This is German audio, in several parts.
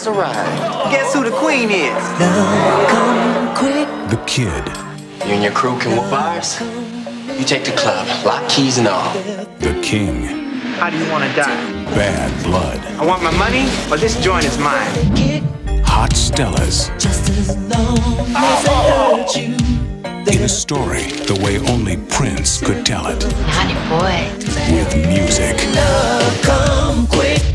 king has arrived. Guess who the queen is? The kid, You and your crew can whoop ours. You take the club, lock keys and all. the king, How do you want to die? bad blood, I want my money, or this joint is mine. hot Stellas. In a story the way only Prince could tell it, Honey boy. with music. Graffiti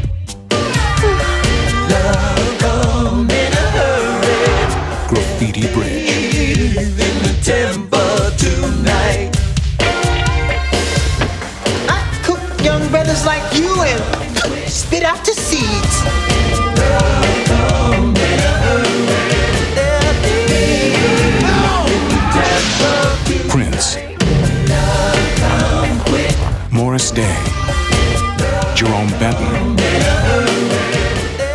Day. Jerome Benton.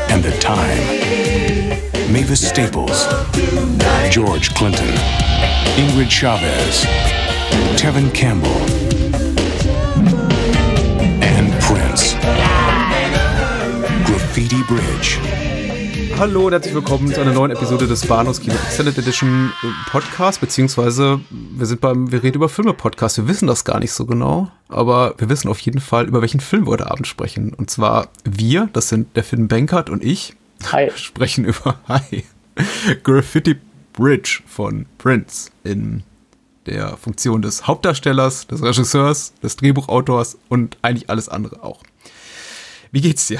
And the time. Mavis Staples. George Clinton. Ingrid Chavez. Tevin Campbell. And Prince. Graffiti Bridge. Hallo und herzlich willkommen zu einer neuen Episode des Bahnhofs Kino Extended Edition äh, Podcast, beziehungsweise wir sind beim, wir reden über Filme Podcast. Wir wissen das gar nicht so genau, aber wir wissen auf jeden Fall, über welchen Film wir heute Abend sprechen. Und zwar wir, das sind der Film Bankert und ich, Hi. sprechen über Hi, Graffiti Bridge von Prince in der Funktion des Hauptdarstellers, des Regisseurs, des Drehbuchautors und eigentlich alles andere auch. Wie geht's dir?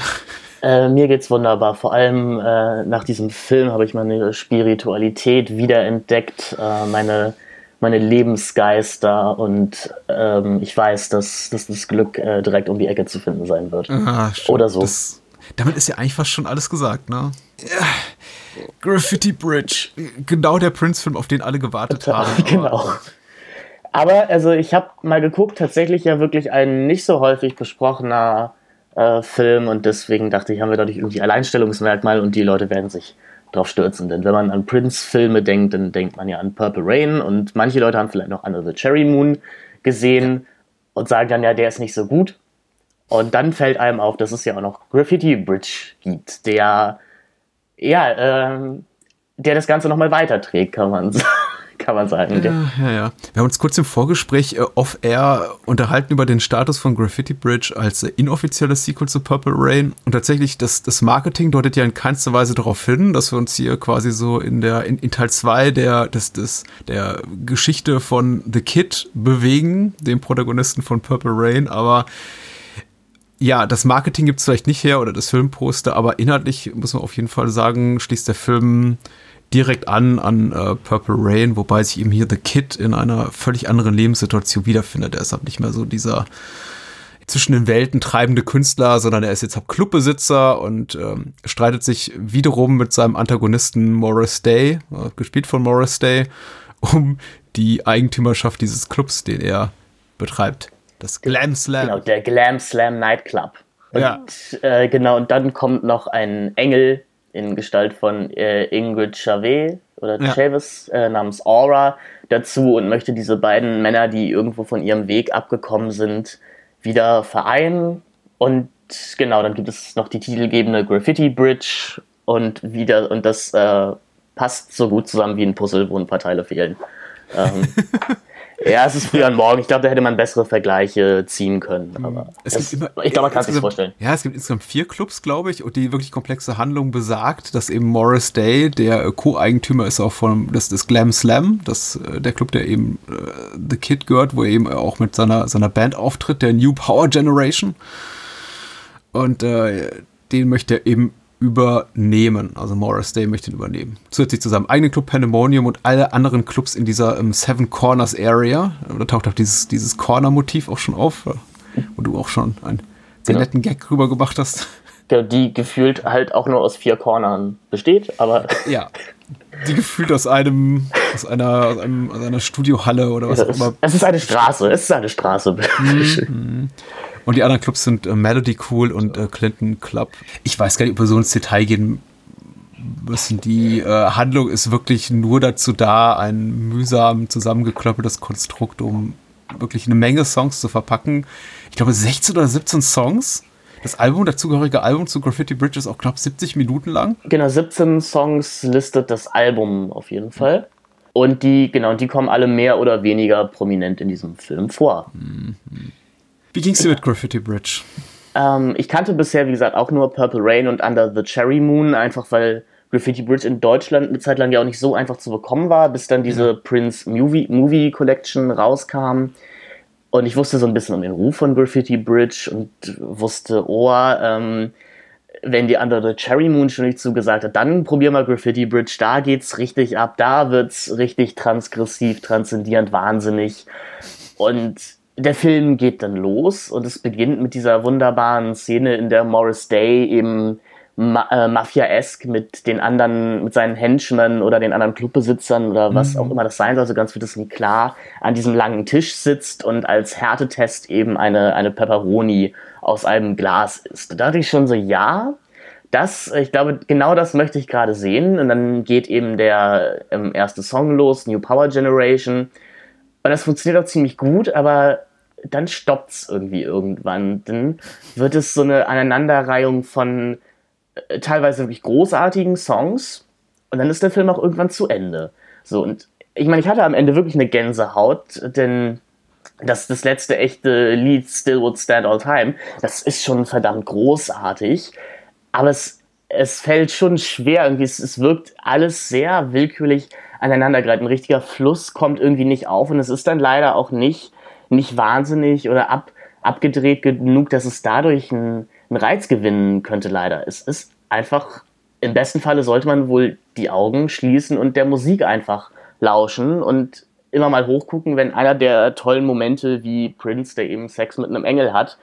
Äh, mir geht's wunderbar. Vor allem äh, nach diesem Film habe ich meine Spiritualität wiederentdeckt, äh, meine, meine Lebensgeister und ähm, ich weiß, dass, dass das Glück äh, direkt um die Ecke zu finden sein wird. Ah, schon. Oder so. Das, damit ist ja eigentlich fast schon alles gesagt, ne? Ja. Graffiti Bridge. Genau der Prince-Film, auf den alle gewartet haben. genau. Aber also ich habe mal geguckt, tatsächlich ja wirklich ein nicht so häufig besprochener äh, Film und deswegen dachte ich, haben wir dadurch irgendwie Alleinstellungsmerkmal und die Leute werden sich drauf stürzen. Denn wenn man an Prince-Filme denkt, dann denkt man ja an Purple Rain und manche Leute haben vielleicht noch Under the Cherry Moon gesehen und sagen dann, ja, der ist nicht so gut. Und dann fällt einem auf, dass es ja auch noch Graffiti Bridge gibt, der ja, ähm, der das Ganze nochmal weiterträgt, kann man, kann man sagen. Ja, ja, ja. Wir haben uns kurz im Vorgespräch äh, off-air unterhalten über den Status von Graffiti Bridge als äh, inoffizielles Sequel zu Purple Rain. Und tatsächlich, das, das Marketing deutet ja in keinster Weise darauf hin, dass wir uns hier quasi so in der in, in Teil 2 der, des, des, der Geschichte von The Kid bewegen, dem Protagonisten von Purple Rain. Aber ja, das Marketing gibt es vielleicht nicht her oder das Filmposter, aber inhaltlich muss man auf jeden Fall sagen, schließt der Film direkt an an äh, Purple Rain, wobei sich eben hier The Kid in einer völlig anderen Lebenssituation wiederfindet. Er ist halt nicht mehr so dieser zwischen den Welten treibende Künstler, sondern er ist jetzt halt Clubbesitzer und ähm, streitet sich wiederum mit seinem Antagonisten Morris Day, äh, gespielt von Morris Day, um die Eigentümerschaft dieses Clubs, den er betreibt. Das Glam Slam. Genau, der Glam Slam Nightclub. Und Ja. äh, genau, und dann kommt noch ein Engel in Gestalt von äh, Ingrid Chavez oder Ja. Chavez äh, namens Aura dazu und möchte diese beiden Männer, die irgendwo von ihrem Weg abgekommen sind, wieder vereinen. Und genau, dann gibt es noch die titelgebende Graffiti Bridge und wieder, und das äh, passt so gut zusammen wie ein Puzzle, wo ein paar Teile fehlen. Ähm, ja, es ist früh am Morgen. Ich glaube, da hätte man bessere Vergleiche ziehen können. Aber Es es, gibt immer- ich glaube, man kann es sich vorstellen. Ja, es gibt insgesamt vier Clubs, glaube ich, und die wirklich komplexe Handlung besagt, dass eben Morris Day, der äh, Co-Eigentümer ist auch von des, des Glam Slam, das, äh, der Club, der eben äh, The Kid gehört, wo er eben auch mit seiner, seiner Band auftritt, der New Power Generation. Und äh, den möchte er eben übernehmen. Also Morris Day möchte ihn übernehmen. Zusätzlich zu seinem eigenen Club Pandemonium und alle anderen Clubs in dieser ähm, Seven Corners Area. Da taucht auch dieses, dieses Corner-Motiv auch schon auf, äh, wo du auch schon einen sehr Genau. netten Gag rüber gemacht hast. Der- Die gefühlt halt auch nur aus vier Cornern besteht, aber Ja. Die gefühlt aus einem, aus einer, aus einem, aus einer Studiohalle oder was auch immer. es ist eine Straße. Es ist eine Straße. Und die anderen Clubs sind äh, Melody Cool und äh, Clinton Club. Ich weiß gar nicht, ob wir so ins Detail gehen müssen. Die äh, Handlung ist wirklich nur dazu da, ein mühsam zusammengeklöppeltes Konstrukt, um wirklich eine Menge Songs zu verpacken. Ich glaube 16 oder 17 Songs, Das Album, dazugehörige Album zu Graffiti Bridge ist auch knapp 70 Minuten lang. Genau, 17 Songs listet das Album auf jeden Fall. Und die, genau, die kommen alle mehr oder weniger prominent in diesem Film vor. Wie ging's dir mit Graffiti Bridge? Ähm, ich kannte bisher, wie gesagt, auch nur Purple Rain und Under the Cherry Moon, einfach weil Graffiti Bridge in Deutschland eine Zeit lang ja auch nicht so einfach zu bekommen war, bis dann diese Prince Movie, Movie Collection rauskam. Und ich wusste so ein bisschen um den Ruf von Graffiti Bridge und wusste, oh, ähm, wenn die Under the Cherry Moon schon nicht zugesagt hat, dann probier mal Graffiti Bridge, da geht's richtig ab, da wird's richtig transgressiv, transzendierend, wahnsinnig. Und der Film geht dann los und es beginnt mit dieser wunderbaren Szene, in der Morris Day eben Ma äh, Mafia-esque mit den anderen, mit seinen Henchmen oder den anderen Clubbesitzern oder was auch immer das sein soll, so ganz wird es nie klar, an diesem langen Tisch sitzt und als Härtetest eben eine, eine Pepperoni aus einem Glas isst. Da dachte ich schon so, ja, das, ich glaube, genau das möchte ich gerade sehen. Und dann geht eben der ähm, erste Song los, New Power Generation. Und das funktioniert auch ziemlich gut, aber dann stoppt's irgendwie irgendwann. Dann wird es so eine Aneinanderreihung von äh, teilweise wirklich großartigen Songs und dann ist der Film auch irgendwann zu Ende. So, und ich meine, ich hatte am Ende wirklich eine Gänsehaut, denn das, das letzte echte Lied Still Would Stand All Time, das ist schon verdammt großartig, aber es, es fällt schon schwer, irgendwie, es, es wirkt alles sehr willkürlich aneinandergereiht. Ein richtiger Fluss kommt irgendwie nicht auf und es ist dann leider auch nicht, nicht wahnsinnig oder ab, abgedreht genug, dass es dadurch ein einen Reiz gewinnen könnte, leider. Es ist einfach, im besten Falle sollte man wohl die Augen schließen und der Musik einfach lauschen und immer mal hochgucken, wenn einer der tollen Momente wie Prince, der eben Sex mit einem Engel hat,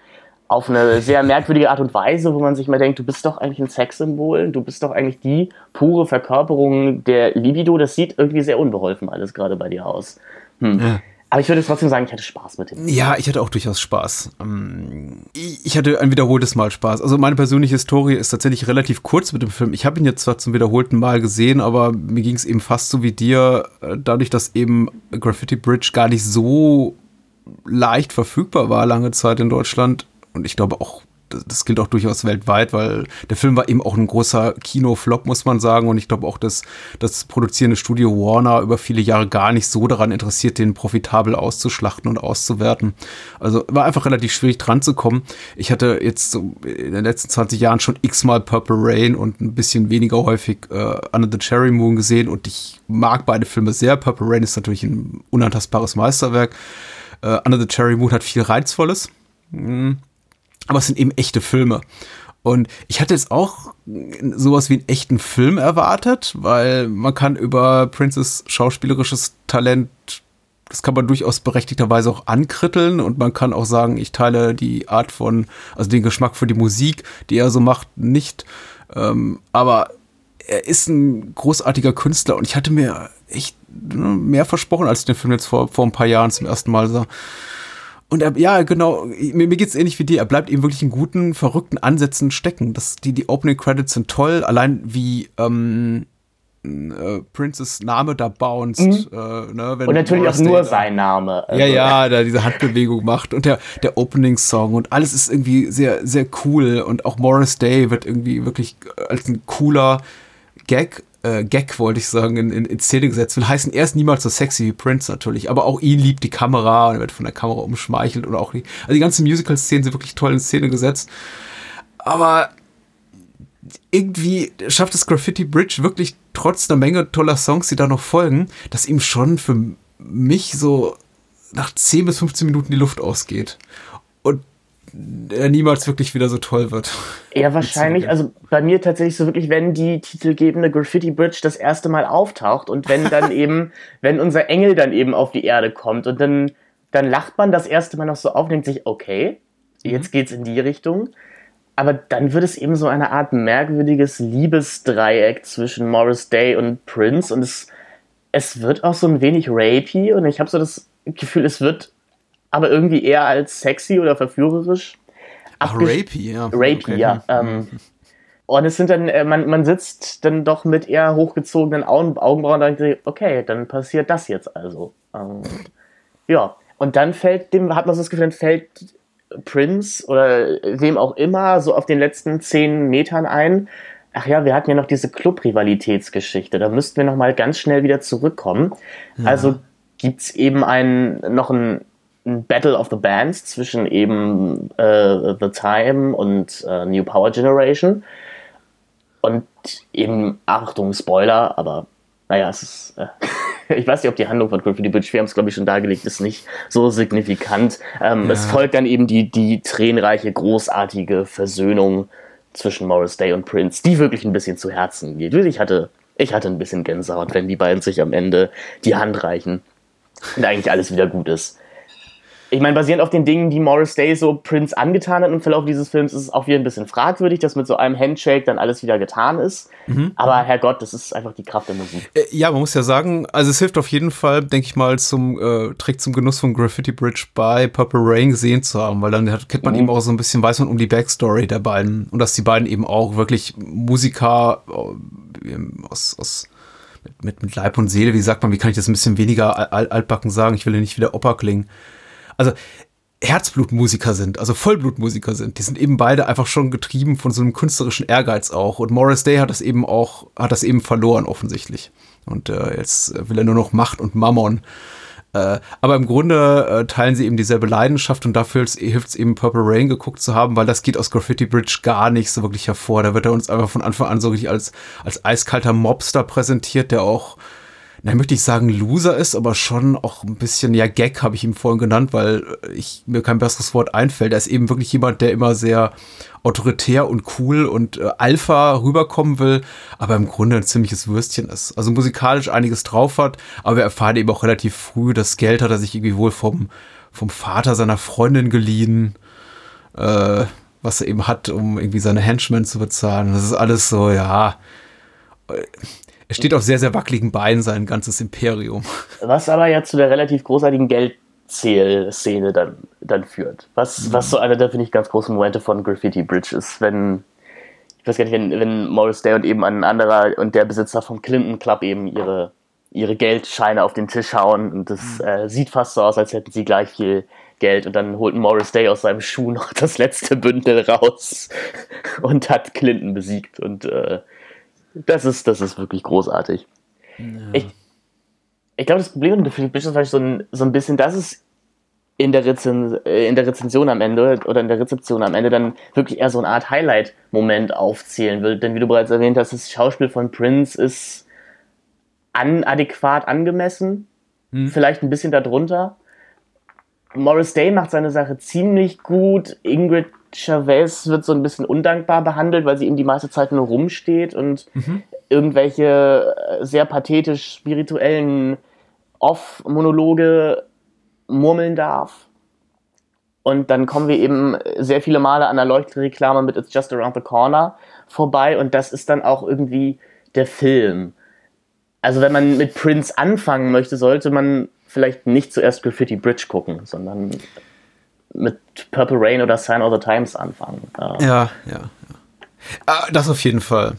auf eine sehr merkwürdige Art und Weise, wo man sich mal denkt, du bist doch eigentlich ein Sexsymbol, du bist doch eigentlich die pure Verkörperung der Libido. Das sieht irgendwie sehr unbeholfen alles gerade bei dir aus. Hm. Ja. Aber ich würde trotzdem sagen, ich hatte Spaß mit dem. Ja, ich hatte auch durchaus Spaß. Ähm, ich hatte ein wiederholtes Mal Spaß. Also meine persönliche Historie ist tatsächlich relativ kurz mit dem Film. Ich habe ihn jetzt zwar zum wiederholten Mal gesehen, aber mir ging es eben fast so wie dir, äh, dadurch, dass eben Graffiti Bridge gar nicht so leicht verfügbar war lange Zeit in Deutschland und ich glaube auch das gilt auch durchaus weltweit, weil der Film war eben auch ein großer Kinoflop, muss man sagen. Und ich glaube auch, dass das produzierende Studio Warner über viele Jahre gar nicht so daran interessiert, den profitabel auszuschlachten und auszuwerten. Also war einfach relativ schwierig dran zu kommen. Ich hatte jetzt so in den letzten 20 Jahren schon x-mal Purple Rain und ein bisschen weniger häufig äh, Under the Cherry Moon gesehen und ich mag beide Filme sehr. Purple Rain ist natürlich ein unantastbares Meisterwerk. Äh, Under the Cherry Moon hat viel Reizvolles. Mhm aber es sind eben echte Filme. Und ich hatte jetzt auch sowas wie einen echten Film erwartet, weil man kann über Princes schauspielerisches Talent, das kann man durchaus berechtigterweise auch ankritteln und man kann auch sagen, ich teile die Art von, also den Geschmack für die Musik, die er so macht, nicht. Ähm, aber er ist ein großartiger Künstler und ich hatte mir echt ne, mehr versprochen, als ich den Film jetzt vor, vor ein paar Jahren zum ersten Mal sah. Und er, ja, genau, mir, mir geht's ähnlich wie dir. Er bleibt eben wirklich in guten, verrückten Ansätzen stecken. Das, die, die Opening Credits sind toll, allein wie ähm, äh, Princes Name da bounced. Mhm. Äh, ne, und natürlich auch nur sein Name. Also. Ja, ja, da diese Handbewegung macht und der, der Opening-Song und alles ist irgendwie sehr, sehr cool. Und auch Morris Day wird irgendwie wirklich als ein cooler Gag äh, Gag, wollte ich sagen, in, in, in Szene gesetzt will. Heißen er ist niemals so sexy wie Prince natürlich, aber auch ihn liebt die Kamera und er wird von der Kamera umschmeichelt und auch die, also die ganzen Musical-Szenen sind wirklich toll in Szene gesetzt. Aber irgendwie schafft es Graffiti Bridge wirklich trotz einer Menge toller Songs, die da noch folgen, dass ihm schon für mich so nach 10 bis 15 Minuten die Luft ausgeht. Er niemals wirklich wieder so toll wird. Ja, wahrscheinlich. Also bei mir tatsächlich so wirklich, wenn die titelgebende Graffiti Bridge das erste Mal auftaucht und wenn dann eben, wenn unser Engel dann eben auf die Erde kommt und dann, dann lacht man das erste Mal noch so auf und denkt sich, okay, jetzt mhm. geht's in die Richtung. Aber dann wird es eben so eine Art merkwürdiges Liebesdreieck zwischen Morris Day und Prince und es, es wird auch so ein wenig rapey und ich habe so das Gefühl, es wird aber irgendwie eher als sexy oder verführerisch. Ach, rapey, ja. Rapey, okay. ja. Ähm, und es sind dann, äh, man, man sitzt dann doch mit eher hochgezogenen Augen, Augenbrauen und denkt, okay, dann passiert das jetzt also. Ähm, ja. Und dann fällt dem, hat man so das Gefühl, dann fällt Prince oder wem auch immer so auf den letzten zehn Metern ein, ach ja, wir hatten ja noch diese Club-Rivalitätsgeschichte, da müssten wir noch mal ganz schnell wieder zurückkommen. Ja. Also gibt es eben ein, noch ein, ein, Battle of the Bands zwischen eben äh, The Time und äh, New Power Generation. Und eben, Achtung, Spoiler, aber naja, es ist. Äh, ich weiß nicht, ob die Handlung von Graffiti Bridge, wir haben es glaube ich schon dargelegt, ist nicht so signifikant. Ähm, ja. Es folgt dann eben die, die tränenreiche, großartige Versöhnung zwischen Morris Day und Prince, die wirklich ein bisschen zu Herzen geht. Ich hatte, ich hatte ein bisschen Gänsehaut, wenn die beiden sich am Ende die Hand reichen und eigentlich alles wieder gut ist ich meine, basierend auf den Dingen, die Morris Day so Prince angetan hat im Verlauf dieses Films, ist es auch wieder ein bisschen fragwürdig, dass mit so einem Handshake dann alles wieder getan ist. Mhm. Aber Herrgott, das ist einfach die Kraft der Musik. Äh, ja, man muss ja sagen, also es hilft auf jeden Fall, denke ich mal, zum äh, Trick zum Genuss von Graffiti Bridge bei Purple Rain gesehen zu haben, weil dann hat, kennt man mhm. eben auch so ein bisschen, weiß man um die Backstory der beiden und dass die beiden eben auch wirklich Musiker äh, aus, aus mit, mit, mit Leib und Seele, wie sagt man, wie kann ich das ein bisschen weniger altbacken sagen? Ich will ja nicht wieder Oper klingen also Herzblutmusiker sind, also Vollblutmusiker sind. Die sind eben beide einfach schon getrieben von so einem künstlerischen Ehrgeiz auch. Und Morris Day hat das eben auch, hat das eben verloren offensichtlich. Und äh, jetzt will er nur noch Macht und Mammon. Äh, aber im Grunde äh, teilen sie eben dieselbe Leidenschaft und dafür hilft es eben Purple Rain geguckt zu haben, weil das geht aus Graffiti Bridge gar nicht so wirklich hervor. Da wird er uns einfach von Anfang an so richtig als, als eiskalter Mobster präsentiert, der auch na, möchte ich sagen, Loser ist, aber schon auch ein bisschen, ja, Gag habe ich ihm vorhin genannt, weil ich, mir kein besseres Wort einfällt. Er ist eben wirklich jemand, der immer sehr autoritär und cool und äh, Alpha rüberkommen will, aber im Grunde ein ziemliches Würstchen ist. Also musikalisch einiges drauf hat, aber wir erfahren eben auch relativ früh, das Geld hat er sich irgendwie wohl vom, vom Vater seiner Freundin geliehen, äh, was er eben hat, um irgendwie seine Henchmen zu bezahlen. Das ist alles so, ja er steht auf sehr, sehr wackeligen Beinen, sein ganzes Imperium. Was aber ja zu der relativ großartigen Geldzählszene dann, dann führt. Was, mhm. was so einer der, finde ich, ganz großen Momente von Graffiti Bridge ist, wenn, ich weiß gar nicht, wenn, wenn Morris Day und eben ein anderer und der Besitzer vom Clinton Club eben ihre, ihre Geldscheine auf den Tisch hauen und das mhm. äh, sieht fast so aus, als hätten sie gleich viel Geld und dann holt Morris Day aus seinem Schuh noch das letzte Bündel raus und hat Clinton besiegt und äh, das ist, das ist wirklich großartig. Ja. Ich, ich glaube, das Problem mit Philipp Bishop ist so ein, so ein bisschen, dass es in der, Rezen, äh, in der Rezension am Ende oder in der Rezeption am Ende dann wirklich eher so eine Art Highlight-Moment aufzählen will. Denn wie du bereits erwähnt hast, das Schauspiel von Prince ist anadäquat angemessen, hm. vielleicht ein bisschen darunter. Morris Day macht seine Sache ziemlich gut. Ingrid Chavez wird so ein bisschen undankbar behandelt, weil sie ihm die meiste Zeit nur rumsteht und mhm. irgendwelche äh, sehr pathetisch spirituellen Off-Monologe murmeln darf. Und dann kommen wir eben sehr viele Male an der Leuchtreklame mit It's Just Around the Corner vorbei und das ist dann auch irgendwie der Film. Also wenn man mit Prince anfangen möchte, sollte man vielleicht nicht zuerst Graffiti Bridge gucken, sondern mit Purple Rain oder Sign of the Times anfangen. Ja, ja. ja. Ah, das auf jeden Fall.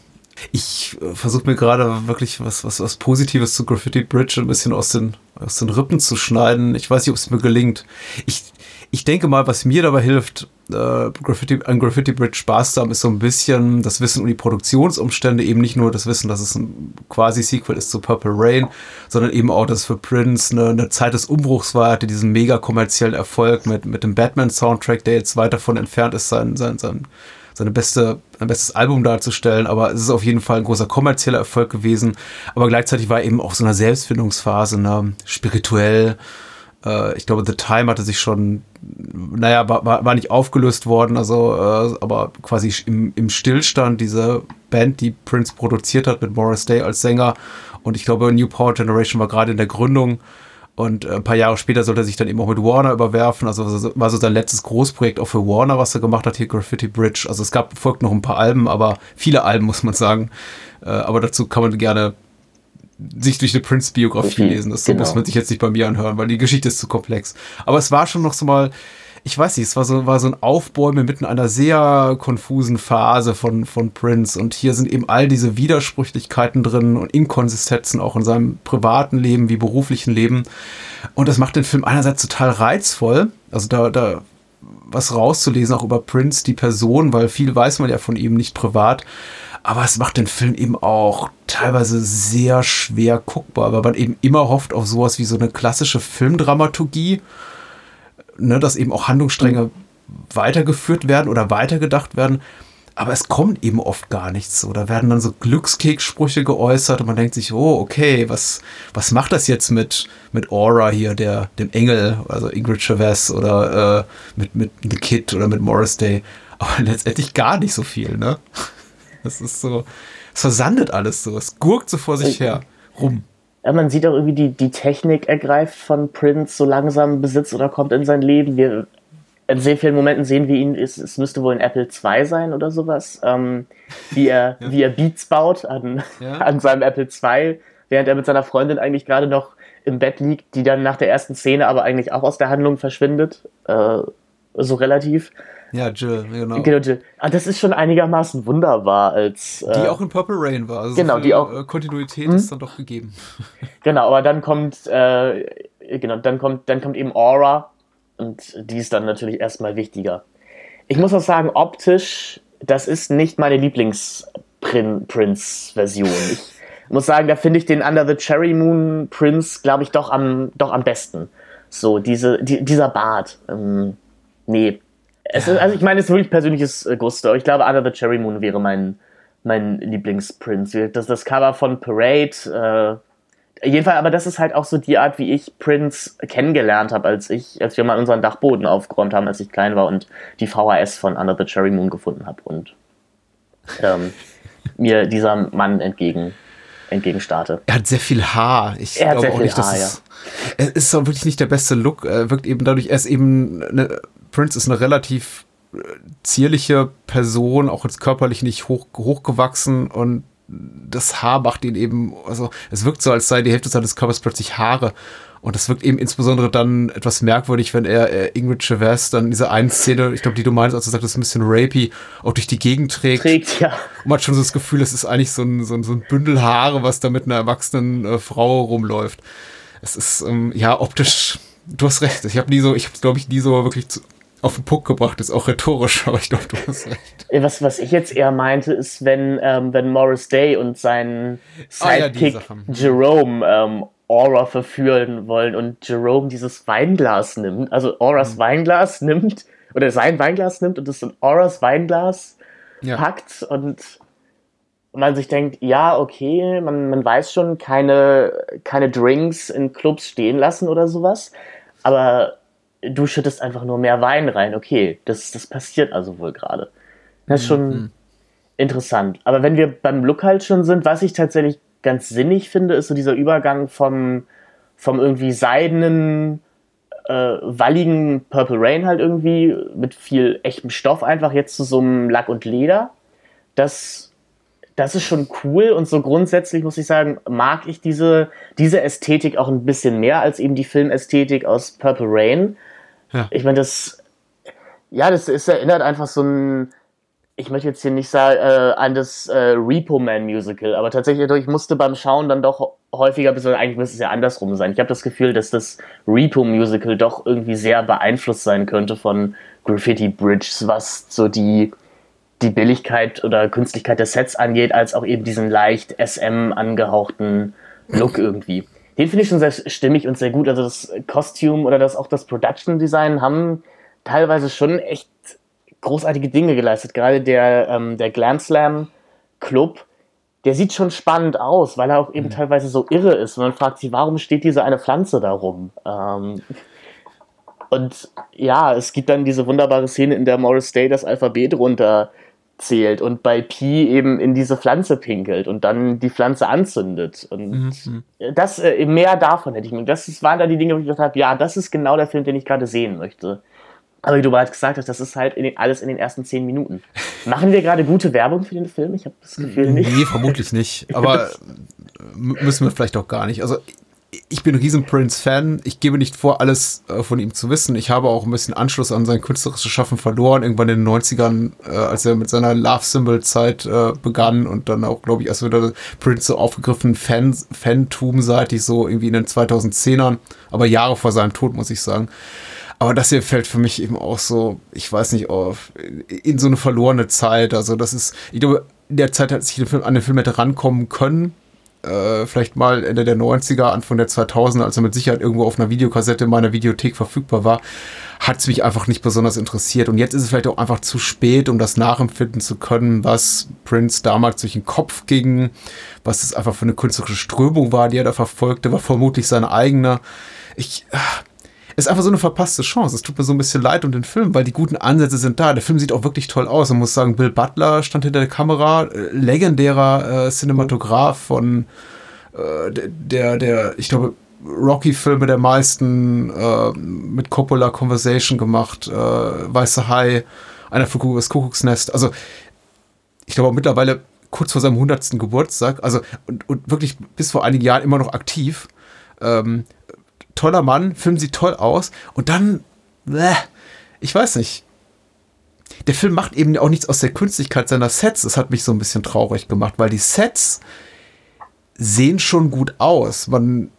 Ich äh, versuche mir gerade wirklich was, was, was Positives zu Graffiti Bridge ein bisschen aus den, aus den Rippen zu schneiden. Ich weiß nicht, ob es mir gelingt. Ich, ich denke mal, was mir dabei hilft, äh, Graffiti, an Graffiti Bridge Spaß zu haben, ist so ein bisschen das Wissen um die Produktionsumstände, eben nicht nur das Wissen, dass es ein quasi Sequel ist zu Purple Rain, sondern eben auch, dass für Prince eine, eine Zeit des Umbruchs war, hatte diesen mega kommerziellen Erfolg mit, mit dem Batman-Soundtrack, der jetzt weit davon entfernt ist, sein, sein, sein, seine beste, ein bestes Album darzustellen, aber es ist auf jeden Fall ein großer kommerzieller Erfolg gewesen, aber gleichzeitig war eben auch so eine Selbstfindungsphase, ne, spirituell, äh, ich glaube, The Time hatte sich schon, naja, war, war nicht aufgelöst worden, also, äh, aber quasi im, im Stillstand diese Band, die Prince produziert hat mit Morris Day als Sänger. Und ich glaube, New Power Generation war gerade in der Gründung. Und äh, ein paar Jahre später sollte er sich dann eben auch mit Warner überwerfen. Also war so sein letztes Großprojekt auch für Warner, was er gemacht hat, hier Graffiti Bridge. Also es gab folgt noch ein paar Alben, aber viele Alben, muss man sagen. Äh, aber dazu kann man gerne sich durch eine Prince-Biografie okay, lesen. Das genau. muss man sich jetzt nicht bei mir anhören, weil die Geschichte ist zu komplex. Aber es war schon noch so mal, ich weiß nicht, es war so, war so ein Aufbäumen mitten einer sehr konfusen Phase von, von Prince. Und hier sind eben all diese Widersprüchlichkeiten drin und Inkonsistenzen auch in seinem privaten Leben wie beruflichen Leben. Und das macht den Film einerseits total reizvoll. Also da, da was rauszulesen, auch über Prince, die Person, weil viel weiß man ja von ihm nicht privat. Aber es macht den Film eben auch teilweise sehr schwer guckbar, weil man eben immer hofft auf sowas wie so eine klassische Filmdramaturgie, ne, dass eben auch Handlungsstränge weitergeführt werden oder weitergedacht werden. Aber es kommt eben oft gar nichts so. Da werden dann so Glückskekssprüche geäußert und man denkt sich, oh, okay, was, was macht das jetzt mit, mit Aura hier, der, dem Engel, also Ingrid Chavez oder äh, mit, mit The Kid oder mit Morris Day. Aber letztendlich gar nicht so viel, ne? Das ist so, es versandet alles so. Es gurkt so vor sich her rum. Ja, man sieht auch irgendwie, die, die Technik ergreift von Prince so langsam Besitz oder kommt in sein Leben. Wir, in sehr vielen Momenten sehen wir ihn, es, es müsste wohl ein Apple II sein oder sowas, ähm, wie, er, ja. wie er Beats baut an, ja. an seinem Apple II, während er mit seiner Freundin eigentlich gerade noch im Bett liegt, die dann nach der ersten Szene aber eigentlich auch aus der Handlung verschwindet, äh, so relativ. Ja, Jill, genau. Genau, Jill. Ah, das ist schon einigermaßen wunderbar als. Äh, die auch in Purple Rain war. Also genau, so die auch. Äh, Kontinuität hm? ist dann doch gegeben. Genau, aber dann kommt, äh, genau, dann kommt, dann kommt eben Aura und die ist dann natürlich erstmal wichtiger. Ich muss auch sagen, optisch, das ist nicht meine Lieblings-Prince-Version. Ich muss sagen, da finde ich den Under the Cherry Moon Prince, glaube ich, doch am, doch am besten. So, diese, die, dieser Bart. Ähm, nee, es ist, also ich meine, es ist wirklich persönliches äh, Gusto. Ich glaube, Under the Cherry Moon wäre mein, mein Lieblings-Prince. Das, das Cover von Parade, äh, jedenfalls, aber das ist halt auch so die Art, wie ich Prince kennengelernt habe, als ich, als wir mal unseren Dachboden aufgeräumt haben, als ich klein war und die VHS von Under the Cherry Moon gefunden habe und ähm, mir dieser Mann entgegen entgegenstarte. Er hat sehr viel Haar. Ich er glaube auch nicht, dass Haar, es, ja. es ist auch wirklich nicht der beste Look. Er wirkt eben dadurch, er ist eben eine Prince ist eine relativ äh, zierliche Person, auch jetzt körperlich nicht hoch, hochgewachsen und das Haar macht ihn eben, also es wirkt so, als sei die Hälfte seines Körpers plötzlich Haare. Und das wirkt eben insbesondere dann etwas merkwürdig, wenn er äh, Ingrid Chavez dann in dieser einen Szene, ich glaube, die du meinst, als du ist ein bisschen rapey, auch durch die Gegend trägt. Trägt, ja. Und man hat schon so das Gefühl, es ist eigentlich so ein, so ein, so ein Bündel Haare, was da mit einer erwachsenen äh, Frau rumläuft. Es ist, ähm, ja, optisch, du hast recht. Ich habe nie so, ich habe glaube ich nie so wirklich zu, auf den Punkt gebracht, ist auch rhetorisch, aber ich glaube, du hast recht. Was, was ich jetzt eher meinte, ist, wenn, ähm, wenn Morris Day und sein Sidekick ah, ja, Jerome ähm, Aura verführen wollen und Jerome dieses Weinglas nimmt, also Auras mhm. Weinglas nimmt, oder sein Weinglas nimmt und es in Auras Weinglas ja. packt und man sich denkt, ja, okay, man, man weiß schon, keine, keine Drinks in Clubs stehen lassen oder sowas, aber du schüttest einfach nur mehr Wein rein. Okay, das, das passiert also wohl gerade. Das ist schon mhm. interessant. Aber wenn wir beim Look halt schon sind, was ich tatsächlich ganz sinnig finde, ist so dieser Übergang vom, vom irgendwie seidenen, äh, walligen Purple Rain halt irgendwie mit viel echtem Stoff einfach jetzt zu so einem Lack und Leder. Das, das ist schon cool und so grundsätzlich muss ich sagen, mag ich diese, diese Ästhetik auch ein bisschen mehr als eben die Filmästhetik aus Purple Rain. Ja. Ich meine, das, ja, das ist, erinnert einfach so ein, ich möchte jetzt hier nicht sagen, äh, an das äh, Repo Man Musical, aber tatsächlich, ich musste beim Schauen dann doch häufiger, bis eigentlich müsste es ja andersrum sein. Ich habe das Gefühl, dass das Repo Musical doch irgendwie sehr beeinflusst sein könnte von Graffiti Bridges, was so die, die Billigkeit oder Künstlichkeit der Sets angeht, als auch eben diesen leicht SM angehauchten Look irgendwie den finde ich schon sehr stimmig und sehr gut. Also das Costume oder das auch das Production Design haben teilweise schon echt großartige Dinge geleistet. Gerade der, ähm, der Glam Slam Club, der sieht schon spannend aus, weil er auch eben mhm. teilweise so irre ist. Und man fragt sich, warum steht diese eine Pflanze da rum? Ähm, und ja, es gibt dann diese wunderbare Szene, in der Morris Day das Alphabet runter zählt und bei Pi eben in diese Pflanze pinkelt und dann die Pflanze anzündet. Und mhm. das, äh, mehr davon hätte ich mir. Das waren da die Dinge, wo ich gedacht habe, ja, das ist genau der Film, den ich gerade sehen möchte. Aber wie du bereits gesagt hast, das ist halt in den, alles in den ersten zehn Minuten. Machen wir gerade gute Werbung für den Film? Ich habe das Gefühl nicht. Nee, vermutlich nicht. Aber müssen wir vielleicht auch gar nicht. Also ich bin ein riesen Prince-Fan. Ich gebe nicht vor, alles äh, von ihm zu wissen. Ich habe auch ein bisschen Anschluss an sein künstlerisches Schaffen verloren, irgendwann in den 90ern, äh, als er mit seiner Love-Symbol-Zeit äh, begann und dann auch, glaube ich, erst wieder Prince so aufgegriffen, Fan, Fantum-seitig, so irgendwie in den 2010ern, aber Jahre vor seinem Tod, muss ich sagen. Aber das hier fällt für mich eben auch so, ich weiß nicht, auf, in so eine verlorene Zeit. Also das ist, ich glaube, in der Zeit, als ich an den Film hätte rankommen können, äh, vielleicht mal Ende der 90er, Anfang der 2000er, als er mit Sicherheit irgendwo auf einer Videokassette in meiner Videothek verfügbar war, hat es mich einfach nicht besonders interessiert. Und jetzt ist es vielleicht auch einfach zu spät, um das nachempfinden zu können, was Prince damals durch den Kopf ging, was es einfach für eine künstlerische Strömung war, die er da verfolgte, war vermutlich seine eigene. Ich, äh, ist einfach so eine verpasste Chance. Es tut mir so ein bisschen leid um den Film, weil die guten Ansätze sind da. Der Film sieht auch wirklich toll aus. Man muss sagen, Bill Butler stand hinter der Kamera, äh, legendärer äh, Cinematograph von äh, der, der, ich glaube, Rocky-Filme der meisten äh, mit Coppola Conversation gemacht, äh, Weiße Hai, einer für das Kuckucksnest. Also, ich glaube mittlerweile kurz vor seinem 100. Geburtstag, also und, und wirklich bis vor einigen Jahren immer noch aktiv. Ähm, toller Mann, Film sieht toll aus und dann, bleh, ich weiß nicht. Der Film macht eben auch nichts aus der Künstlichkeit seiner Sets. Das hat mich so ein bisschen traurig gemacht, weil die Sets sehen schon gut aus. Man,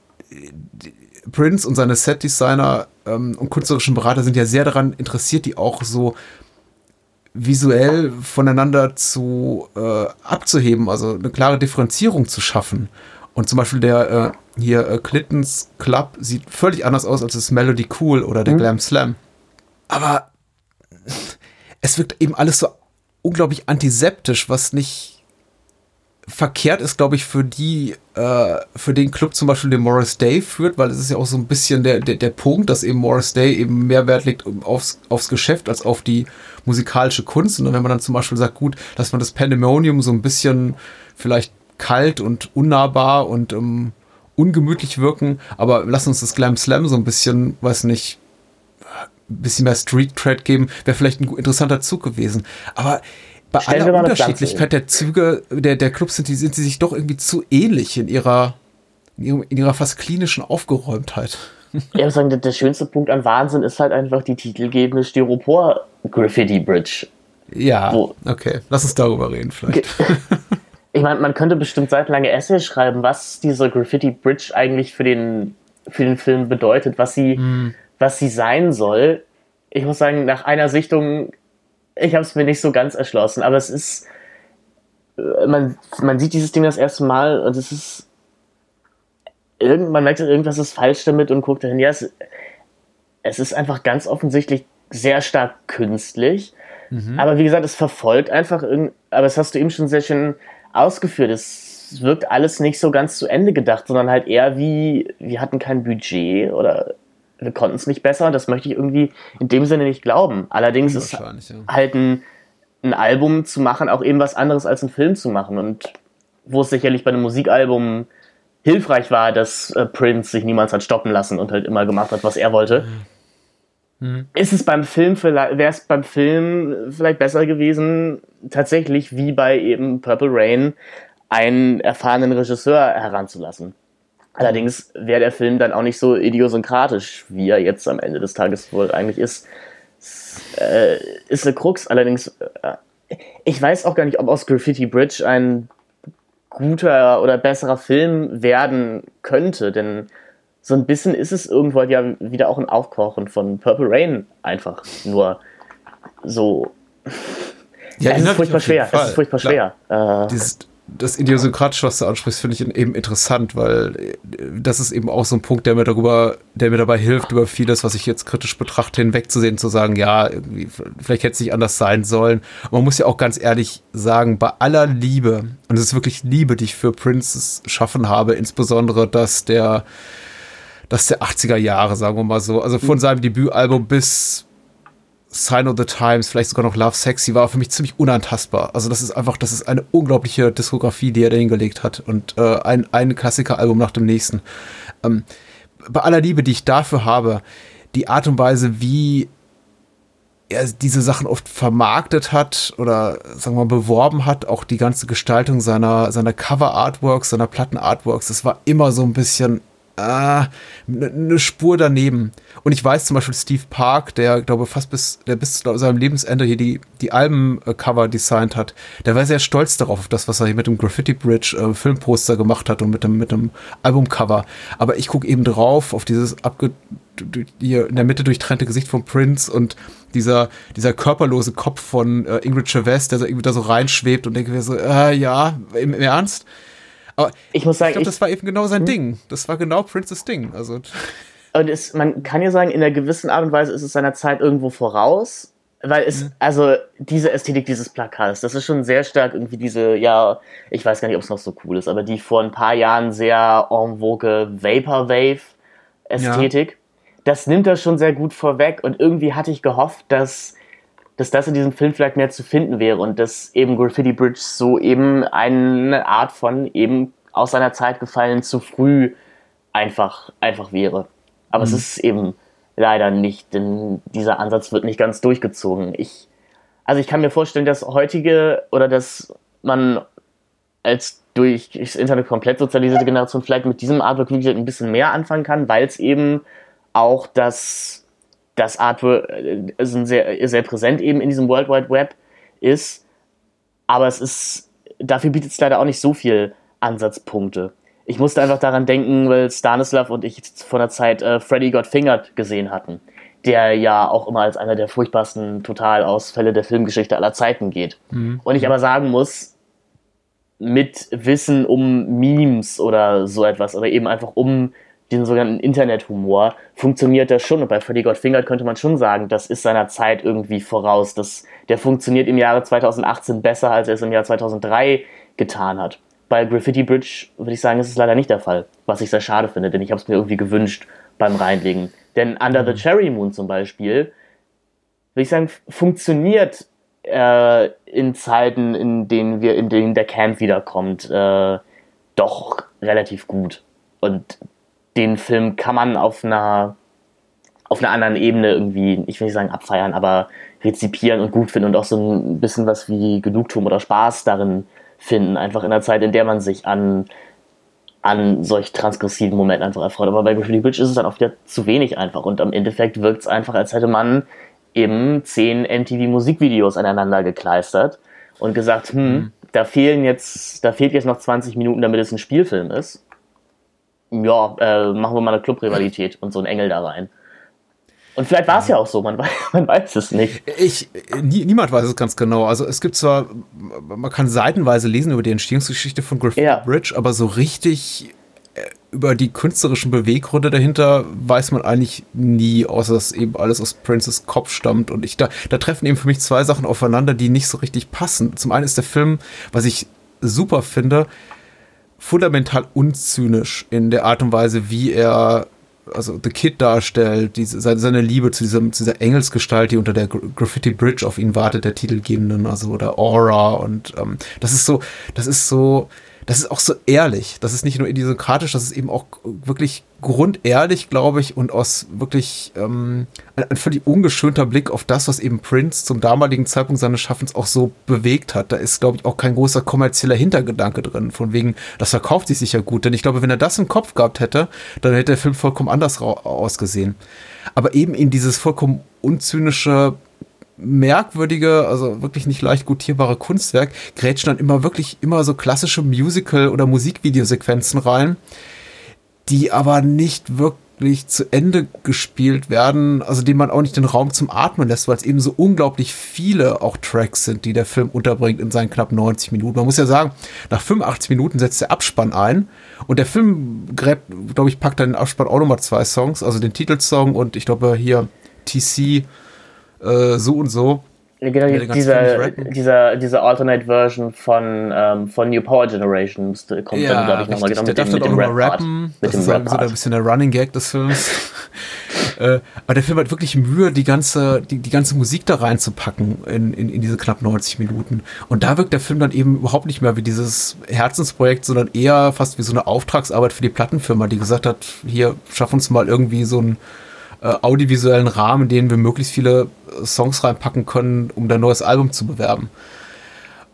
Prince und seine Setdesigner ähm, und künstlerischen Berater sind ja sehr daran interessiert, die auch so visuell voneinander zu äh, abzuheben, also eine klare Differenzierung zu schaffen. Und zum Beispiel der äh, hier äh, Clintons Club sieht völlig anders aus als das Melody Cool oder der mhm. Glam Slam. Aber es wirkt eben alles so unglaublich antiseptisch, was nicht verkehrt ist, glaube ich, für die, äh, für den Club zum Beispiel, den Morris Day führt, weil es ist ja auch so ein bisschen der, der, der Punkt, dass eben Morris Day eben mehr Wert legt aufs, aufs Geschäft als auf die musikalische Kunst. Und wenn man dann zum Beispiel sagt, gut, dass man das Pandemonium so ein bisschen vielleicht kalt und unnahbar und ähm, ungemütlich wirken, aber lass uns das Glam Slam so ein bisschen, weiß nicht, ein bisschen mehr Street Cred geben, wäre vielleicht ein interessanter Zug gewesen. Aber bei Stellen aller Unterschiedlichkeit der Züge, der, der Clubs sind, die, sind sie sich doch irgendwie zu ähnlich in ihrer, in, ihrem, in ihrer fast klinischen Aufgeräumtheit. Ich würde sagen, der, der schönste Punkt an Wahnsinn ist halt einfach die titelgebende Styropor-Graffiti-Bridge. Ja, Wo, okay. Lass uns darüber reden vielleicht. Ich meine, man könnte bestimmt seitenlange Essays schreiben, was diese Graffiti-Bridge eigentlich für den, für den Film bedeutet, was sie, mm. was sie sein soll. Ich muss sagen, nach einer Sichtung ich habe es mir nicht so ganz erschlossen, aber es ist, äh, man, man sieht dieses Ding das erste Mal und es ist, irgend, man merkt, irgendwas ist falsch damit und guckt dahin. Ja, es, es ist einfach ganz offensichtlich sehr stark künstlich, mhm. aber wie gesagt, es verfolgt einfach, aber das hast du eben schon sehr schön ausgeführt, es wirkt alles nicht so ganz zu Ende gedacht, sondern halt eher wie, wir hatten kein Budget oder wir konnten es nicht besser. Das möchte ich irgendwie in dem Sinne nicht glauben. Allerdings ist ja. halt ein, ein Album zu machen auch eben was anderes als einen Film zu machen. Und wo es sicherlich bei einem Musikalbum hilfreich war, dass äh, Prince sich niemals hat stoppen lassen und halt immer gemacht hat, was er wollte. Mhm. Ist es beim Film wäre es beim Film vielleicht besser gewesen, tatsächlich wie bei eben Purple Rain einen erfahrenen Regisseur heranzulassen. Allerdings wäre der Film dann auch nicht so idiosynkratisch, wie er jetzt am Ende des Tages wohl eigentlich ist. Äh, ist eine Krux. Allerdings, äh, ich weiß auch gar nicht, ob aus Graffiti Bridge ein guter oder besserer Film werden könnte, denn so ein bisschen ist es irgendwo ja wieder auch ein Aufkochen von Purple Rain einfach. Nur so. Ja, es ist furchtbar schwer. Es ist furchtbar schwer. Äh, Dieses das Idiosynkratische, was du ansprichst, finde ich eben interessant, weil äh, das ist eben auch so ein Punkt, der mir darüber, der mir dabei hilft, über vieles, was ich jetzt kritisch betrachte, hinwegzusehen, zu sagen, ja, vielleicht hätte es nicht anders sein sollen. man muss ja auch ganz ehrlich sagen, bei aller Liebe, und es ist wirklich Liebe, die ich für Prince schaffen habe, insbesondere, dass der, dass der 80er Jahre, sagen wir mal so, also von mhm. seinem Debütalbum bis Sign of the Times, vielleicht sogar noch Love Sexy, war für mich ziemlich unantastbar. Also das ist einfach, das ist eine unglaubliche Diskografie, die er da hingelegt hat und äh, ein, ein Klassikeralbum nach dem nächsten. Ähm, bei aller Liebe, die ich dafür habe, die Art und Weise, wie er diese Sachen oft vermarktet hat oder sagen wir mal beworben hat, auch die ganze Gestaltung seiner, seiner Cover-Artworks, seiner Platten-Artworks, das war immer so ein bisschen eine äh, ne Spur daneben. Und ich weiß zum Beispiel Steve Park, der glaube fast bis, der bis zu seinem Lebensende hier die, die Albencover designt hat, der war sehr stolz darauf, auf das, was er hier mit dem Graffiti Bridge äh, Filmposter gemacht hat und mit dem, mit dem Albumcover. Aber ich gucke eben drauf auf dieses abge hier in der Mitte durchtrennte Gesicht von Prince und dieser, dieser körperlose Kopf von äh, Ingrid Chavez, der so irgendwie da so reinschwebt und denke mir so, äh, ja, im, im Ernst? Aber ich muss sagen, ich glaube, das war eben genau sein hm? Ding. Das war genau Princes Ding. Also. Und es, man kann ja sagen, in einer gewissen Art und Weise ist es seiner Zeit irgendwo voraus, weil es, mhm. also diese Ästhetik dieses Plakats, das ist schon sehr stark irgendwie diese, ja, ich weiß gar nicht, ob es noch so cool ist, aber die vor ein paar Jahren sehr en vogue Vaporwave-Ästhetik, ja. das nimmt das schon sehr gut vorweg und irgendwie hatte ich gehofft, dass, dass das in diesem Film vielleicht mehr zu finden wäre und dass eben Graffiti Bridge so eben eine Art von eben aus seiner Zeit gefallen zu früh einfach, einfach wäre. Aber mhm. es ist eben leider nicht, denn dieser Ansatz wird nicht ganz durchgezogen. Ich, also ich kann mir vorstellen, dass heutige oder dass man als durch das Internet komplett sozialisierte Generation vielleicht mit diesem Artwork wirklich ein bisschen mehr anfangen kann, weil es eben auch das, das Artwork äh, sehr, sehr präsent eben in diesem World Wide Web ist. Aber es ist, dafür bietet es leider auch nicht so viel Ansatzpunkte ich musste einfach daran denken, weil Stanislav und ich vor einer Zeit äh, Freddy Got Fingered gesehen hatten, der ja auch immer als einer der furchtbarsten Totalausfälle der Filmgeschichte aller Zeiten geht. Mhm. Und ich aber sagen muss, mit Wissen um Memes oder so etwas, oder eben einfach um diesen sogenannten Internethumor, funktioniert das schon. Und bei Freddy Got Fingered könnte man schon sagen, das ist seiner Zeit irgendwie voraus. Das, der funktioniert im Jahre 2018 besser, als er es im Jahr 2003 getan hat. Bei Graffiti Bridge würde ich sagen, ist es leider nicht der Fall, was ich sehr schade finde, denn ich habe es mir irgendwie gewünscht beim Reinlegen. Denn Under the mhm. Cherry Moon zum Beispiel, würde ich sagen, funktioniert äh, in Zeiten, in denen wir, in denen der Camp wiederkommt, äh, doch relativ gut. Und den Film kann man auf einer auf einer anderen Ebene irgendwie, ich will nicht sagen abfeiern, aber rezipieren und gut finden und auch so ein bisschen was wie Genugtuung oder Spaß darin finden, einfach in der Zeit, in der man sich an, an solch transgressiven Momenten einfach erfreut. Aber bei Graffiti Bridge ist es dann auch wieder zu wenig einfach und am Endeffekt wirkt es einfach, als hätte man eben zehn MTV-Musikvideos aneinander gekleistert und gesagt, hm, mhm. da fehlen jetzt, da fehlt jetzt noch 20 Minuten, damit es ein Spielfilm ist. Ja, äh, machen wir mal eine Clubrivalität und so einen Engel da rein. Und vielleicht war es ja auch so, man weiß, man weiß es nicht. Ich, nie, niemand weiß es ganz genau. Also es gibt zwar, man kann seitenweise lesen über die Entstehungsgeschichte von Graffiti ja. Bridge, aber so richtig äh, über die künstlerischen Beweggründe dahinter weiß man eigentlich nie, außer dass eben alles aus Princes Kopf stammt. Und ich da, da treffen eben für mich zwei Sachen aufeinander, die nicht so richtig passen. Zum einen ist der Film, was ich super finde, fundamental unzynisch in der Art und Weise, wie er also The Kid darstellt, diese, seine, Liebe zu, diesem, zu dieser Engelsgestalt, die unter der Graffiti Bridge auf ihn wartet, der titelgebenden, also oder Aura und ähm, das ist so, das ist so, das ist auch so ehrlich. Das ist nicht nur idiokratisch, das ist eben auch wirklich grundehrlich, glaube ich, und aus wirklich ähm, ein, ein, völlig ungeschönter Blick auf das, was eben Prince zum damaligen Zeitpunkt seines Schaffens auch so bewegt hat. Da ist, glaube ich, auch kein großer kommerzieller Hintergedanke drin, von wegen, das verkauft sich sicher gut. Denn ich glaube, wenn er das im Kopf gehabt hätte, dann hätte der Film vollkommen anders ausgesehen. Aber eben in dieses vollkommen unzynische, merkwürdige, also wirklich nicht leicht gutierbare Kunstwerk, grätschen dann immer wirklich immer so klassische Musical- oder Musikvideosequenzen rein, die aber nicht wirklich zu Ende gespielt werden, also denen man auch nicht den Raum zum Atmen lässt, weil es eben so unglaublich viele auch Tracks sind, die der Film unterbringt in seinen knapp 90 Minuten. Man muss ja sagen, nach 85 Minuten setzt der Abspann ein und der Film gräbt, glaube ich, packt dann den Abspann auch nochmal zwei Songs, also den Titelsong und ich glaube hier TC äh, so und so. Genau, dieser, dieser, diese Alternate Version von, ähm, von New Power Generation kommt ja, dann, glaube ich, nochmal genau, mit, dem, mit dem Rap rappen. Mit das dem ist so ein bisschen der Running Gag des Films. äh, aber der Film hat wirklich Mühe, die ganze, die, die ganze Musik da reinzupacken in, in, in diese knapp 90 Minuten. Und da wirkt der Film dann eben überhaupt nicht mehr wie dieses Herzensprojekt, sondern eher fast wie so eine Auftragsarbeit für die Plattenfirma, die gesagt hat, hier, schaff uns mal irgendwie so ein äh, audiovisuellen Rahmen, in denen wir möglichst viele äh, Songs reinpacken können, um dein neues Album zu bewerben.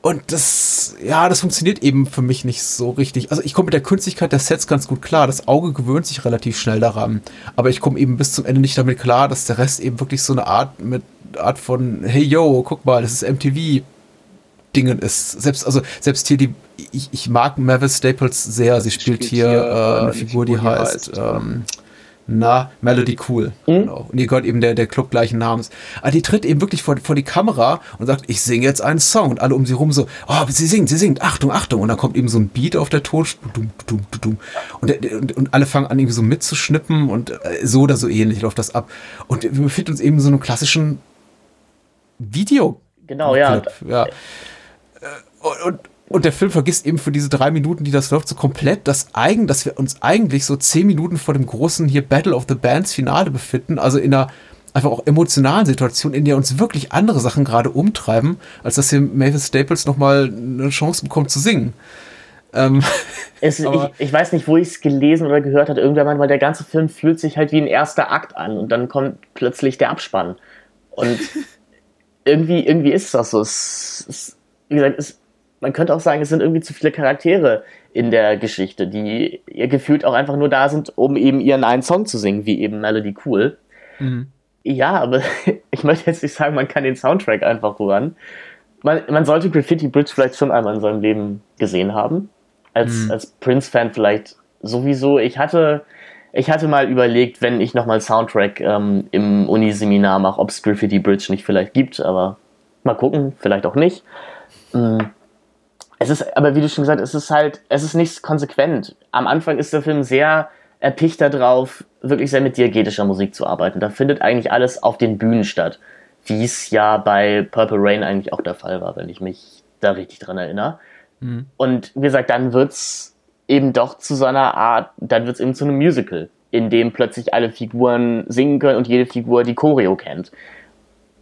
Und das, ja, das funktioniert eben für mich nicht so richtig. Also ich komme mit der Künstlichkeit der Sets ganz gut klar. Das Auge gewöhnt sich relativ schnell daran. Aber ich komme eben bis zum Ende nicht damit klar, dass der Rest eben wirklich so eine Art mit Art von, hey yo, guck mal, das ist MTV. Dingen ist. Selbst, also, selbst hier die, ich, ich mag Mavis Staples sehr. Sie spielt, spielt hier, hier äh, eine Figur, die, die heißt, heißt ähm, Na, Melody Cool. Mhm. Genau. Und ihr gehört eben der, der Club gleichen Namens. Aber die tritt eben wirklich vor, vor die Kamera und sagt, ich singe jetzt einen Song. Und alle um sie rum so, oh, sie singt, sie singt, Achtung, Achtung. Und dann kommt eben so ein Beat auf der Tonspur. Und, und, und alle fangen an, irgendwie so mitzuschnippen und äh, so oder so ähnlich läuft das ab. Und wir befinden uns eben in so einem klassischen Video. Genau, ja. Ja. Äh, Und, und, und der Film vergisst eben für diese drei Minuten, die das läuft, so komplett, dass, eigen, dass wir uns eigentlich so zehn Minuten vor dem großen hier Battle of the Bands Finale befinden, also in einer einfach auch emotionalen Situation, in der uns wirklich andere Sachen gerade umtreiben, als dass hier Mavis Staples nochmal eine Chance bekommt zu singen. Ähm, Es, ich, ich weiß nicht, wo ich es gelesen oder gehört hat, irgendwer meint, weil der ganze Film fühlt sich halt wie ein erster Akt an und dann kommt plötzlich der Abspann. Und irgendwie, irgendwie ist das so. Es, es, wie gesagt, es, man könnte auch sagen, es sind irgendwie zu viele Charaktere in der Geschichte, die ihr gefühlt auch einfach nur da sind, um eben ihren einen Song zu singen, wie eben Melody Cool. Ja, aber ich möchte jetzt nicht sagen, man kann den Soundtrack einfach hören. Man, man sollte Graffiti Bridge vielleicht schon einmal in seinem Leben gesehen haben. Als, als Prince-Fan vielleicht sowieso. Ich hatte, ich hatte mal überlegt, wenn ich nochmal Soundtrack ähm, im Uniseminar mache, ob es Graffiti Bridge nicht vielleicht gibt, aber mal gucken, vielleicht auch nicht. Mm. Es ist, aber wie du schon gesagt hast, es ist halt, es ist nicht konsequent. Am Anfang ist der Film sehr erpicht darauf, wirklich sehr mit diegetischer Musik zu arbeiten. Da findet eigentlich alles auf den Bühnen statt. Wie es ja bei Purple Rain eigentlich auch der Fall war, wenn ich mich da richtig dran erinnere. Und wie gesagt, dann wird's eben doch zu so einer Art, dann wird's eben zu einem Musical, in dem plötzlich alle Figuren singen können und jede Figur die Choreo kennt.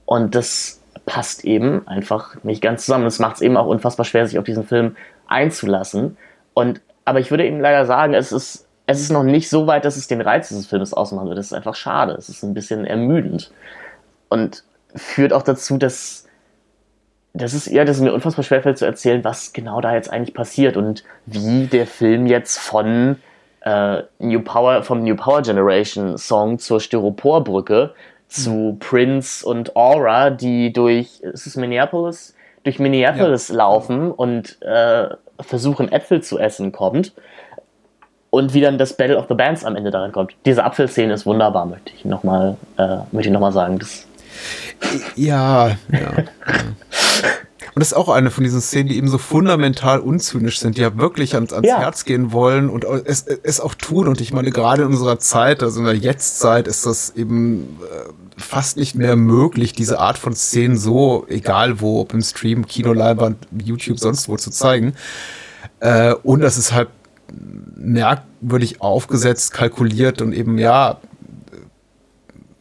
Und das passt eben einfach nicht ganz zusammen. Das macht es eben auch unfassbar schwer, sich auf diesen Film einzulassen. Und, aber ich würde eben leider sagen, es ist, es ist noch nicht so weit, dass es den Reiz dieses Filmes ausmachen würde. Das ist einfach schade. Es ist ein bisschen ermüdend. Und führt auch dazu, dass das ist ja, dass es mir unfassbar schwerfällt zu erzählen, was genau da jetzt eigentlich passiert und wie der Film jetzt von äh, New Power, vom New Power Generation Song zur Styroporbrücke zu Prince und Aura, die durch, ist es Minneapolis? Durch Minneapolis laufen und äh, versuchen Äpfel zu essen kommt. Und wie dann das Battle of the Bands am Ende daran kommt. Diese Apfelszene ist wunderbar, möchte ich nochmal äh, möchte ich noch mal sagen. Das, Ja, ja. Und das ist auch eine von diesen Szenen, die eben so fundamental unzynisch sind, die ja wirklich ans, ans Ja. Herz gehen wollen und es, es auch tun. Und ich meine, gerade in unserer Zeit, also in der Jetztzeit, ist das eben äh, fast nicht mehr möglich, diese Art von Szenen so, egal wo, ob im Stream, Kinoleinwand, YouTube, sonst wo zu zeigen. Äh, und das ist halt merkwürdig aufgesetzt, kalkuliert und eben, ja,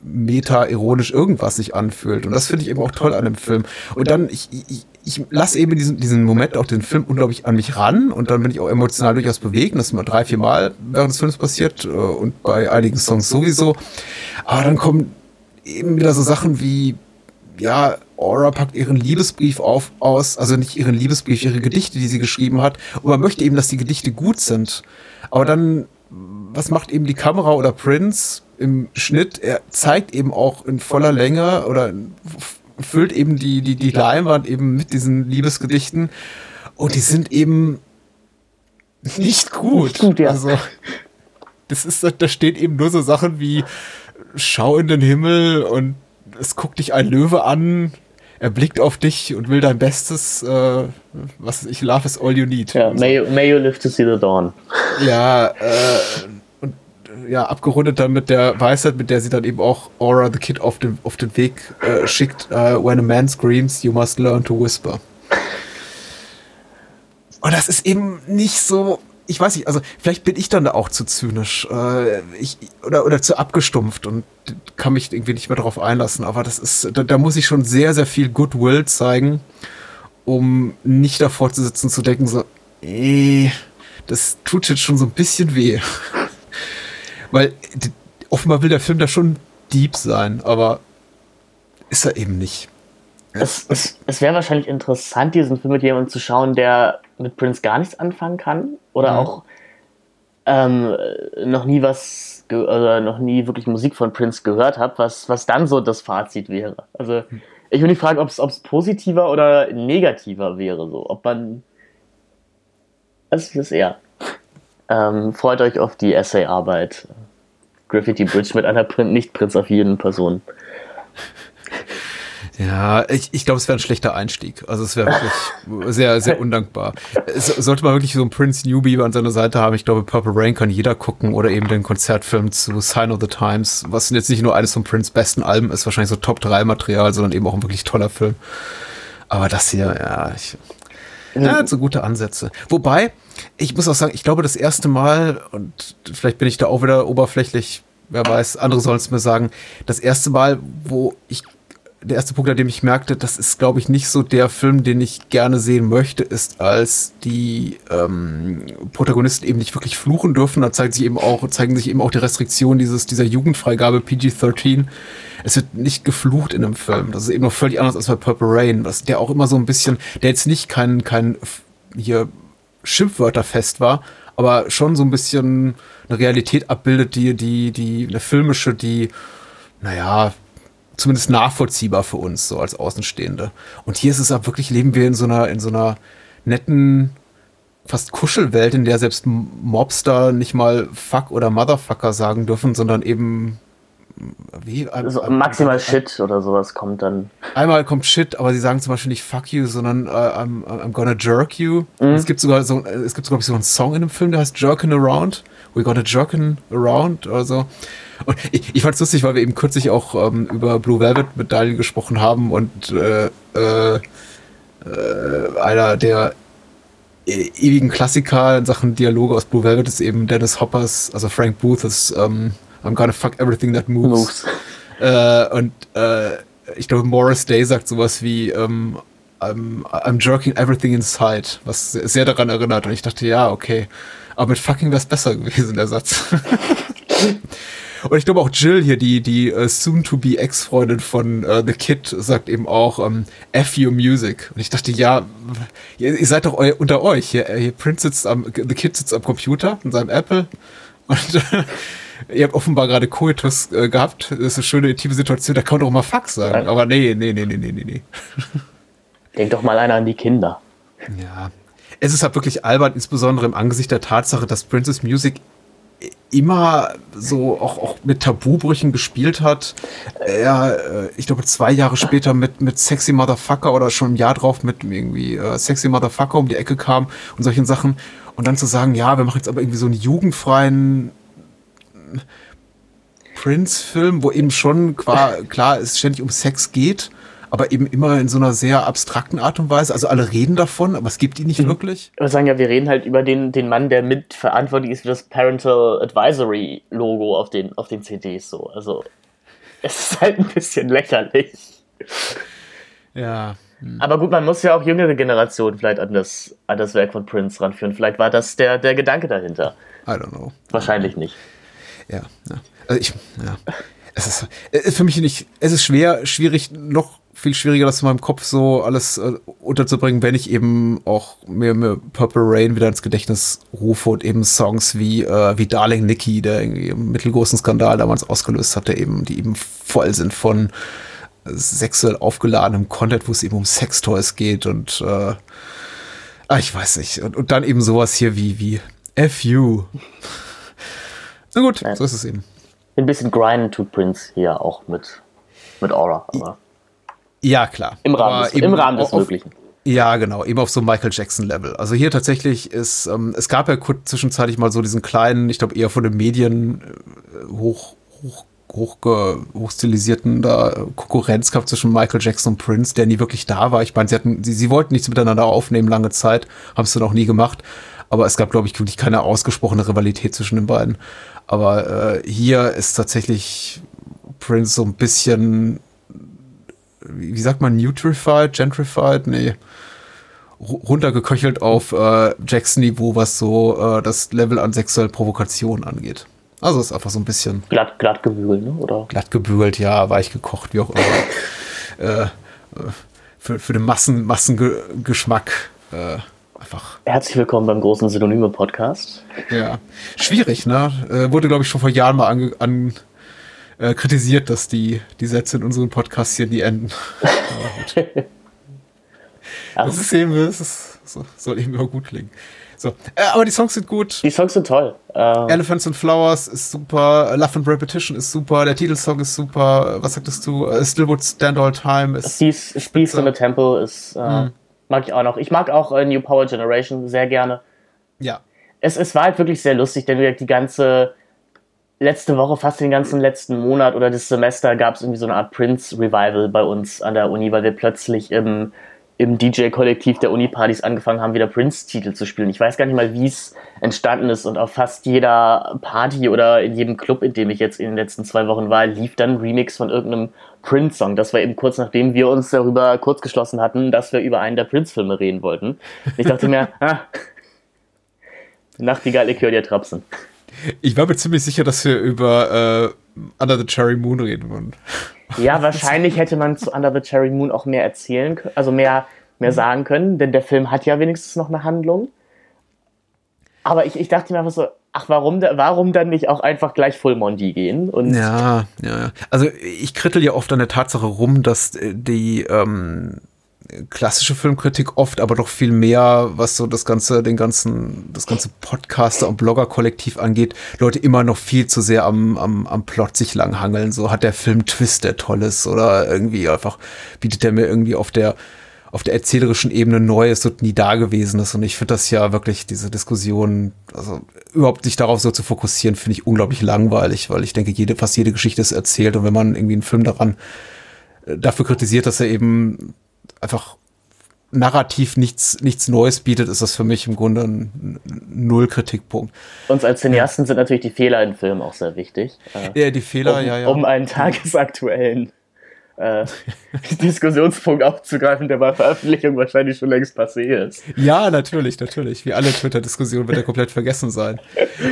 meta-ironisch irgendwas sich anfühlt. Und das finde ich eben auch toll an dem Film. Und dann, ich, ich, ich lasse eben diesen, diesen Moment auch den Film unglaublich an mich ran und dann bin ich auch emotional durchaus bewegt. Das ist mal drei, vier Mal während des Films passiert äh, und bei einigen Songs sowieso. Aber dann kommen eben wieder so Sachen wie, ja, Aura packt ihren Liebesbrief auf, aus, also nicht ihren Liebesbrief, ihre Gedichte, die sie geschrieben hat. Und man möchte eben, dass die Gedichte gut sind. Aber dann, was macht eben die Kamera oder Prince im Schnitt? Er zeigt eben auch in voller Länge oder f- füllt eben die, die, die Leinwand eben mit diesen Liebesgedichten. Und die sind eben nicht gut. Nicht gut, ja. Also, das ist, da steht eben nur so Sachen wie, schau in den Himmel und es guckt dich ein Löwe an, er blickt auf dich und will dein Bestes, äh, was ich, love is all you need. ja, may, you- may you live to see the dawn. Ja, äh, ja, abgerundet dann mit der Weisheit, mit der sie dann eben auch Aura the Kid auf den, auf den Weg äh, schickt, äh, when a man screams, you must learn to whisper. Und das ist eben nicht so, ich weiß nicht, also vielleicht bin ich dann da auch zu zynisch äh, ich, oder, oder zu abgestumpft und kann mich irgendwie nicht mehr darauf einlassen. Aber das ist, da, da muss ich schon sehr, sehr viel Goodwill zeigen, um nicht davor zu sitzen, zu denken, so, eh, das tut jetzt schon so ein bisschen weh. Weil offenbar will der Film da schon deep sein, aber ist er eben nicht. Es, es, es wäre wahrscheinlich interessant, diesen Film mit jemandem zu schauen, der mit Prince gar nichts anfangen kann oder Mhm. auch ähm, noch nie was oder noch nie wirklich Musik von Prince gehört hat, was, was dann so das Fazit wäre. Also ich würde mich fragen, ob es positiver oder negativer wäre, so ob man das ist eher. Ähm, freut euch auf die Essayarbeit. Graffiti Bridge mit einer Prin nicht prinzaffinen Person. Ja, ich, ich glaube, es wäre ein schlechter Einstieg. Also es wäre wirklich sehr, sehr undankbar. Es, sollte man wirklich so einen Prince Newbie an seiner Seite haben. Ich glaube, Purple Rain kann jeder gucken oder eben den Konzertfilm zu Sign of the Times, was jetzt nicht nur eines von Prince besten Alben ist, wahrscheinlich so Top 3 Material, sondern eben auch ein wirklich toller Film. Aber das hier, ja, ich, ja, hat so gute Ansätze. Wobei, ich muss auch sagen, ich glaube, das erste Mal, und vielleicht bin ich da auch wieder oberflächlich, wer weiß, andere sollen es mir sagen, das erste Mal, wo ich der erste Punkt, an dem ich merkte, das ist, glaube ich, nicht so der Film, den ich gerne sehen möchte, ist, als die ähm, Protagonisten eben nicht wirklich fluchen dürfen. Da zeigt sich eben auch, zeigen sich eben auch die Restriktionen dieses, dieser Jugendfreigabe PG-13. Es wird nicht geflucht in einem Film. Das ist eben noch völlig anders als bei Purple Rain, was der auch immer so ein bisschen, der jetzt nicht kein, kein hier Schimpfwörter fest war, aber schon so ein bisschen eine Realität abbildet, die, die, die, eine filmische, die, naja, zumindest nachvollziehbar für uns, so als Außenstehende. Und hier ist es auch wirklich, leben wir in so einer, in so einer netten, fast Kuschelwelt, in der selbst Mobster nicht mal Fuck oder Motherfucker sagen dürfen, sondern eben wie? Also maximal Shit oder sowas kommt dann. Einmal kommt Shit, aber sie sagen zum Beispiel nicht Fuck you, sondern uh, I'm, I'm gonna jerk you. Mhm. Es gibt sogar so, es gibt sogar so einen Song in dem Film, der heißt Jerkin' Around. We gonna jerkin' around oder so. Und ich, ich fand es lustig, weil wir eben kürzlich auch ähm, über Blue Velvet Medaillen gesprochen haben und äh, äh, äh, einer der ewigen Klassiker in Sachen Dialoge aus Blue Velvet ist eben Dennis Hoppers, also Frank Booth's ähm, I'm gonna fuck everything that moves. moves. Äh, und äh, ich glaube, Morris Day sagt sowas wie ähm, I'm, I'm jerking everything inside, was sehr daran erinnert. Und ich dachte, ja, okay. Aber mit fucking wäre es besser gewesen, der Satz. Und ich glaube auch Jill hier, die, die uh, soon-to-be Ex-Freundin von uh, The Kid, sagt eben auch um, ähm, F your music. Und ich dachte, ja, ihr, ihr seid doch eu unter euch. Hier, hier Prince sitzt am, The Kid sitzt am Computer in seinem Apple. Und ihr habt offenbar gerade Coitus äh, gehabt. Das ist eine schöne intime Situation, da kann man doch mal Fuck sagen. Aber nee, nee, nee, nee, nee, nee. Denk doch mal einer an die Kinder. Ja. Es ist halt wirklich albern, insbesondere im Angesicht der Tatsache, dass Princess Music immer so auch, auch mit Tabubrüchen gespielt hat. Er, äh, ich glaube, zwei Jahre später mit, mit Sexy Motherfucker oder schon ein Jahr drauf mit irgendwie äh, Sexy Motherfucker um die Ecke kam und solchen Sachen. Und dann zu sagen, ja, wir machen jetzt aber irgendwie so einen jugendfreien Prince-Film, wo eben schon klar, es ständig um Sex geht aber eben immer in so einer sehr abstrakten Art und Weise. Also alle reden davon, aber es gibt ihn nicht mhm. wirklich. Wir sagen ja, wir reden halt über den, den Mann, der mitverantwortlich ist für das Parental Advisory Logo auf den, auf den CDs. So. Also es ist halt ein bisschen lächerlich. Ja. Hm. Aber gut, man muss ja auch jüngere Generationen vielleicht an das, an das Werk von Prince ranführen. Vielleicht war das der, der Gedanke dahinter. I don't know. Wahrscheinlich nicht. Ja, ja. Also ich, ja. Es ist, es ist für mich nicht, es ist schwer, schwierig, noch viel schwieriger, das in meinem Kopf so alles äh, unterzubringen, wenn ich eben auch mir, mir Purple Rain wieder ins Gedächtnis rufe und eben Songs wie, äh, wie Darling Nikki, der irgendwie einen mittelgroßen Skandal damals ausgelöst hat, der eben, die eben voll sind von sexuell aufgeladenem Content, wo es eben um Sextoys geht und äh, ah, ich weiß nicht. Und, und dann eben sowas hier wie, wie FU. Na gut, ja. so ist es eben. Ein bisschen grinden tut Prince hier auch mit, mit Aura, aber. Ja, klar. Im Rahmen, des, im Rahmen des auf, Möglichen. Ja, genau, eben auf so Michael Jackson-Level. Also hier tatsächlich ist, ähm, es gab ja kurz zwischenzeitlich mal so diesen kleinen, ich glaube eher von den Medien äh, hoch, hoch, hoch, hochstilisierten da Konkurrenzkampf zwischen Michael Jackson und Prince, der nie wirklich da war. Ich meine, sie hatten, sie, sie wollten nichts miteinander aufnehmen lange Zeit, haben es dann auch nie gemacht. Aber es gab, glaube ich, wirklich keine ausgesprochene Rivalität zwischen den beiden. Aber äh, hier ist tatsächlich Prince so ein bisschen wie sagt man, neutrified, gentrified, nee, runtergeköchelt auf äh, Jackson-Niveau, was so äh, das Level an sexueller Provokation angeht. Also ist einfach so ein bisschen. Glatt, glatt gebügelt, ne? Oder? Glatt gebügelt, ja, weich gekocht, wie auch immer. äh, für, für den Massen, Massengeschmack äh, einfach. Herzlich willkommen beim großen Synonyme-Podcast. Ja, schwierig, ne? Äh, wurde, glaube ich, schon vor Jahren mal ange, an, äh, kritisiert, dass die, die Sätze in unseren Podcasts hier nie enden. das ist eben, das ist, soll eben immer gut klingen. So. Äh, aber die Songs sind gut. Die Songs sind toll. Äh, Elephants and Flowers ist super. Love and Repetition ist super. Der Titelsong ist super. Was sagtest du? Uh, Still Would Stand All Time ist. Peace in the Temple ist. Äh, hm. Mag ich auch noch. Ich mag auch äh, New Power Generation sehr gerne. Ja. Es, es war halt wirklich sehr lustig, denn die ganze letzte Woche, fast den ganzen letzten Monat oder das Semester gab es irgendwie so eine Art Prince-Revival bei uns an der Uni, weil wir plötzlich im im DJ-Kollektiv der Uni-Partys angefangen haben, wieder Prince-Titel zu spielen. Ich weiß gar nicht mal, wie es entstanden ist und auf fast jeder Party oder in jedem Club, in dem ich jetzt in den letzten zwei Wochen war, lief dann ein Remix von irgendeinem Prince-Song. Das war eben kurz nachdem wir uns darüber kurz geschlossen hatten, dass wir über einen der Prince-Filme reden wollten. Ich dachte mir, ah, Nachtigall, ich höre dir trapsen. Ich war mir ziemlich sicher, dass wir über äh, Under the Cherry Moon reden würden. Ja, wahrscheinlich hätte man zu Under the Cherry Moon auch mehr erzählen können, also mehr, mehr sagen können, denn der Film hat ja wenigstens noch eine Handlung. Aber ich, ich dachte mir einfach so, ach, warum, warum dann nicht auch einfach gleich Full Monty gehen? Und ja, ja. Also ich krittel ja oft an der Tatsache rum, dass äh, die ähm, klassische Filmkritik oft, aber doch viel mehr, was so das ganze, den ganzen, das ganze Podcaster- und Blogger-Kollektiv angeht, Leute immer noch viel zu sehr am, am, am Plot sich langhangeln. So hat der Film Twist, der toll ist, oder irgendwie einfach bietet der mir irgendwie auf der, auf der erzählerischen Ebene Neues und nie Dagewesenes. Und ich finde das ja wirklich, diese Diskussion, also überhaupt sich darauf so zu fokussieren, finde ich unglaublich langweilig, weil ich denke, jede, fast jede Geschichte ist erzählt. Und wenn man irgendwie einen Film daran äh, dafür kritisiert, dass er eben einfach narrativ nichts, nichts Neues bietet, ist das für mich im Grunde ein Null-Kritikpunkt. Uns als Cineasten sind natürlich die Fehler in Filmen auch sehr wichtig. Äh, ja, die Fehler, um, ja, ja. Um einen tagesaktuellen äh, Diskussionspunkt aufzugreifen, der bei Veröffentlichung wahrscheinlich schon längst passé ist. Ja, natürlich, natürlich. Wie alle Twitter-Diskussionen wird er komplett vergessen sein.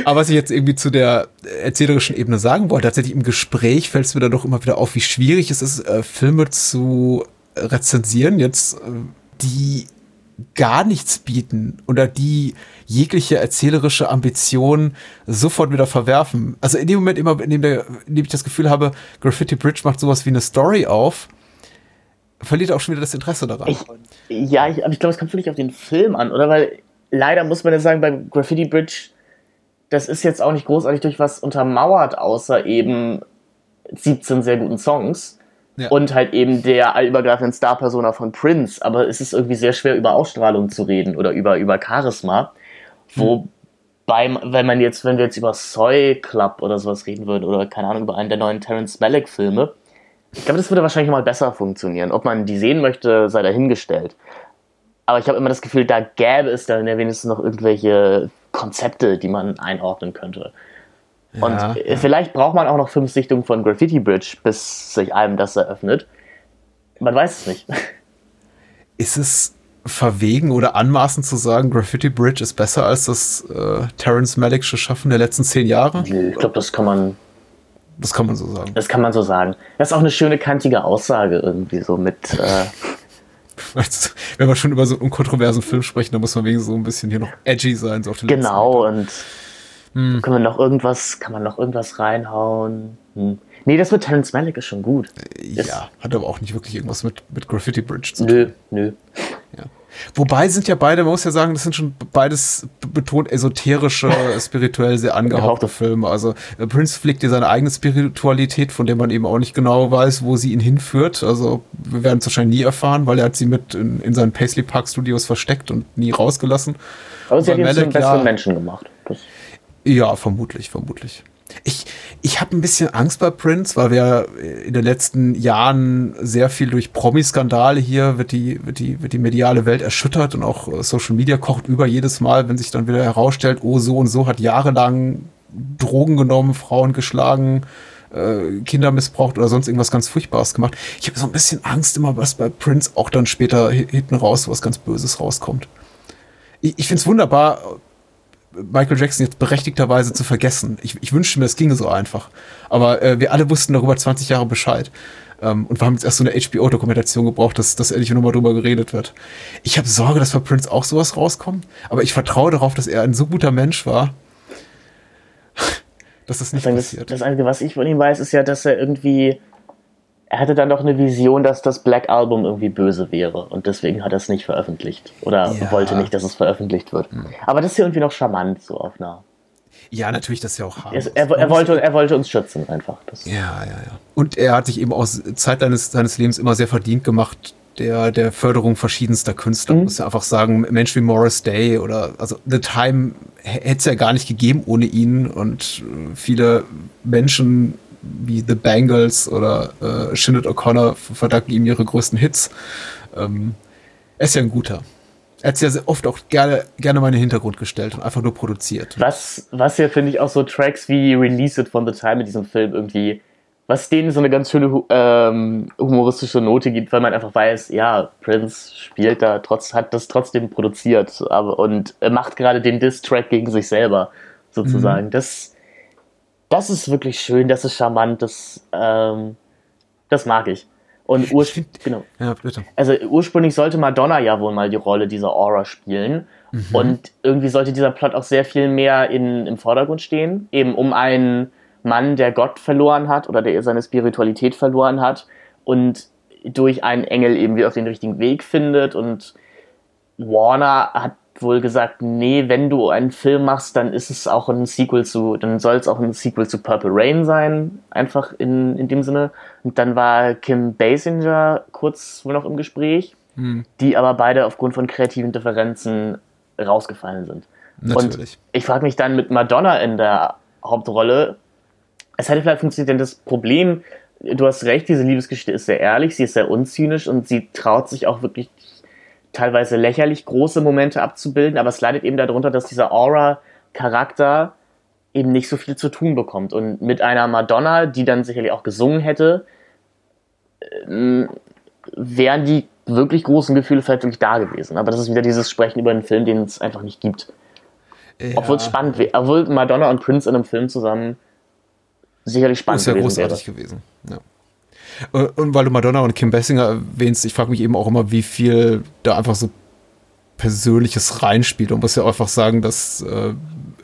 Aber was ich jetzt irgendwie zu der erzählerischen Ebene sagen wollte, tatsächlich im Gespräch fällt es mir dann doch immer wieder auf, wie schwierig es ist, äh, Filme zu rezensieren, jetzt, äh, die gar nichts bieten oder die jegliche erzählerische Ambition sofort wieder verwerfen. Also in dem Moment immer, in dem, der, in dem ich das Gefühl habe, Graffiti Bridge macht sowas wie eine Story auf, verliert auch schon wieder das Interesse daran. Ich, ja, ich, aber ich glaube, es kommt völlig auf den Film an, oder? Weil leider muss man ja sagen, bei Graffiti Bridge, das ist jetzt auch nicht großartig durch was untermauert, außer eben 17 sehr guten Songs. Ja. Und halt eben der allübergreifenden Star-Persona von Prince. Aber es ist irgendwie sehr schwer, über Ausstrahlung zu reden oder über, über Charisma. Wobei, hm. wenn man jetzt, wenn wir jetzt über Soy Club oder sowas reden würden, oder keine Ahnung, über einen der neuen Terence Malick-Filme, ich glaube, das würde wahrscheinlich mal besser funktionieren. Ob man die sehen möchte, sei dahingestellt. Aber ich habe immer das Gefühl, da gäbe es dann ja wenigstens noch irgendwelche Konzepte, die man einordnen könnte. Und ja, ja. vielleicht braucht man auch noch fünf Sichtungen von Graffiti Bridge, bis sich einem das eröffnet. Man weiß es nicht. Ist es verwegen oder anmaßend zu sagen, Graffiti Bridge ist besser als das äh, Terence Malick'sche Schaffen der letzten zehn Jahre? Ich glaube, das kann man. Das kann man so sagen. Das kann man so sagen. Das ist auch eine schöne kantige Aussage irgendwie so mit. Äh Wenn wir schon über so einen kontroversen Film sprechen, dann muss man wegen so ein bisschen hier noch edgy sein. So genau, und hm. Kann man noch irgendwas, kann man noch irgendwas reinhauen? Hm. Nee, das mit Terence Malick ist schon gut. Ja, ist, hat aber auch nicht wirklich irgendwas mit, mit Graffiti Bridge zu tun. Nö, nö. Ja. Wobei sind ja beide, man muss ja sagen, das sind schon beides betont esoterische, spirituell sehr angehauchte Filme. Also äh, Prince pflegt ja seine eigene Spiritualität, von der man eben auch nicht genau weiß, wo sie ihn hinführt. Also wir werden es wahrscheinlich nie erfahren, weil er hat sie mit in, in seinen Paisley Park Studios versteckt und nie rausgelassen. Aber sie hat ihn zu einem besseren Menschen gemacht. Das ja, vermutlich, vermutlich. Ich, ich habe ein bisschen Angst bei Prince, weil wir in den letzten Jahren sehr viel durch Promi-Skandale hier wird die, wird, die, wird die mediale Welt erschüttert und auch äh, Social Media kocht über jedes Mal, wenn sich dann wieder herausstellt, oh, so und so hat jahrelang Drogen genommen, Frauen geschlagen, äh, Kinder missbraucht oder sonst irgendwas ganz Furchtbares gemacht. Ich habe so ein bisschen Angst immer, was bei Prince auch dann später hinten raus was ganz Böses rauskommt. Ich, ich finde es wunderbar, Michael Jackson jetzt berechtigterweise zu vergessen. Ich, ich wünschte mir, es ginge so einfach. Aber äh, wir alle wussten darüber 20 Jahre Bescheid. Ähm, und wir haben jetzt erst so eine HBO-Dokumentation gebraucht, dass, dass endlich nochmal drüber geredet wird. Ich habe Sorge, dass bei Prince auch sowas rauskommt. Aber ich vertraue darauf, dass er ein so guter Mensch war, dass das nicht das passiert. Das Einzige, was ich von ihm weiß, ist ja, dass er irgendwie er hatte dann doch eine Vision, dass das Black Album irgendwie böse wäre und deswegen hat er es nicht veröffentlicht oder Ja. wollte nicht, dass es veröffentlicht wird. Aber das ist ja irgendwie noch charmant so auf einer. Ja, natürlich, das ist ja auch hart. Er, er, er, wollte, er wollte uns schützen einfach. Das, Ja, ja, ja. Und er hat sich eben aus Zeit seines, seines Lebens immer sehr verdient gemacht, der, der Förderung verschiedenster Künstler. Mhm. Muss ja einfach sagen, Mensch wie Morris Day oder, also The Time hätte es ja gar nicht gegeben ohne ihn und äh, viele Menschen wie The Bangles oder äh, Shinnet O'Connor verdanken ihm ihre größten Hits. Ähm, er ist ja ein guter. Er hat es ja sehr oft auch gerne, gerne mal in den Hintergrund gestellt und einfach nur produziert. Was, was ja, finde ich, auch so Tracks wie Release It von The Time in diesem Film irgendwie, was denen so eine ganz schöne ähm, humoristische Note gibt, weil man einfach weiß, ja, Prince spielt da, trotz, hat das trotzdem produziert aber, und macht gerade den Diss-Track gegen sich selber, sozusagen. Das, das ist wirklich schön, das ist charmant, das, ähm, das mag ich. Und ursprünglich, genau. Ja. Also ursprünglich sollte Madonna ja wohl mal die Rolle dieser Aura spielen. Und irgendwie sollte dieser Plot auch sehr viel mehr in, im Vordergrund stehen. Eben um einen Mann, der Gott verloren hat oder der seine Spiritualität verloren hat und durch einen Engel eben wieder auf den richtigen Weg findet. Und Warner hat wohl gesagt, nee, wenn du einen Film machst, dann ist es auch ein Sequel zu, dann soll es auch ein Sequel zu Purple Rain sein, einfach in, in dem Sinne. Und dann war Kim Basinger kurz wohl noch im Gespräch, die aber beide aufgrund von kreativen Differenzen rausgefallen sind. Natürlich. Und ich frage mich dann mit Madonna in der Hauptrolle, es hätte vielleicht funktioniert, denn das Problem, du hast recht, diese Liebesgeschichte ist sehr ehrlich, sie ist sehr unzynisch und sie traut sich auch wirklich teilweise lächerlich große Momente abzubilden, aber es leidet eben darunter, dass dieser Aura-Charakter eben nicht so viel zu tun bekommt. Und mit einer Madonna, die dann sicherlich auch gesungen hätte, ähm, wären die wirklich großen Gefühle vielleicht wirklich da gewesen. Aber das ist wieder dieses Sprechen über einen Film, den es einfach nicht gibt. Obwohl es spannend wäre, obwohl Madonna und Prince in einem Film zusammen sicherlich spannend ist ja gewesen wäre. großartig gewesen. Ja. Und und weil du Madonna und Kim Basinger erwähnst, ich frage mich eben auch immer, wie viel da einfach so Persönliches reinspielt. Man muss ja einfach sagen, dass äh,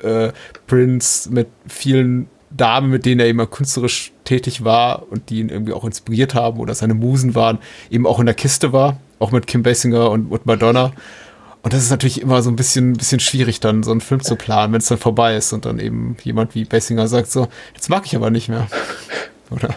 äh, Prince mit vielen Damen, mit denen er eben künstlerisch tätig war und die ihn irgendwie auch inspiriert haben oder seine Musen waren, eben auch in der Kiste war, auch mit Kim Basinger und, und Madonna. Und das ist natürlich immer so ein bisschen, bisschen schwierig, dann so einen Film zu planen, wenn es dann vorbei ist und dann eben jemand wie Basinger sagt so, jetzt mag ich aber nicht mehr. Oder?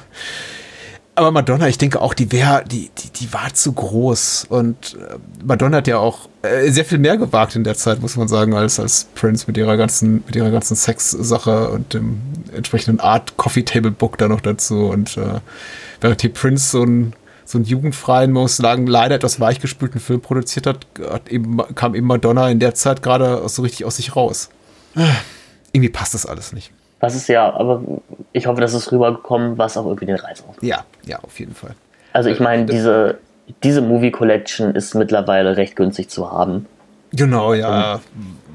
Aber Madonna, ich denke auch, die wäre, die, die, die war zu groß. Und äh, Madonna hat ja auch äh, sehr viel mehr gewagt in der Zeit, muss man sagen, als, als Prince mit ihrer ganzen, mit ihrer ganzen Sex-Sache und dem entsprechenden Art Coffee Table Book da noch dazu. Und äh, während die Prince so ein so einen jugendfreien, muss sagen, leider etwas weichgespülten Film produziert hat, hat eben, kam eben Madonna in der Zeit gerade so richtig aus sich raus. Ah, Irgendwie passt das alles nicht. Was ist ja, aber ich hoffe, dass es rübergekommen, was auch irgendwie den Reiz ausmacht. Ja, ja, auf jeden Fall. Also ich meine, diese, diese Movie Collection ist mittlerweile recht günstig zu haben. Genau, ja.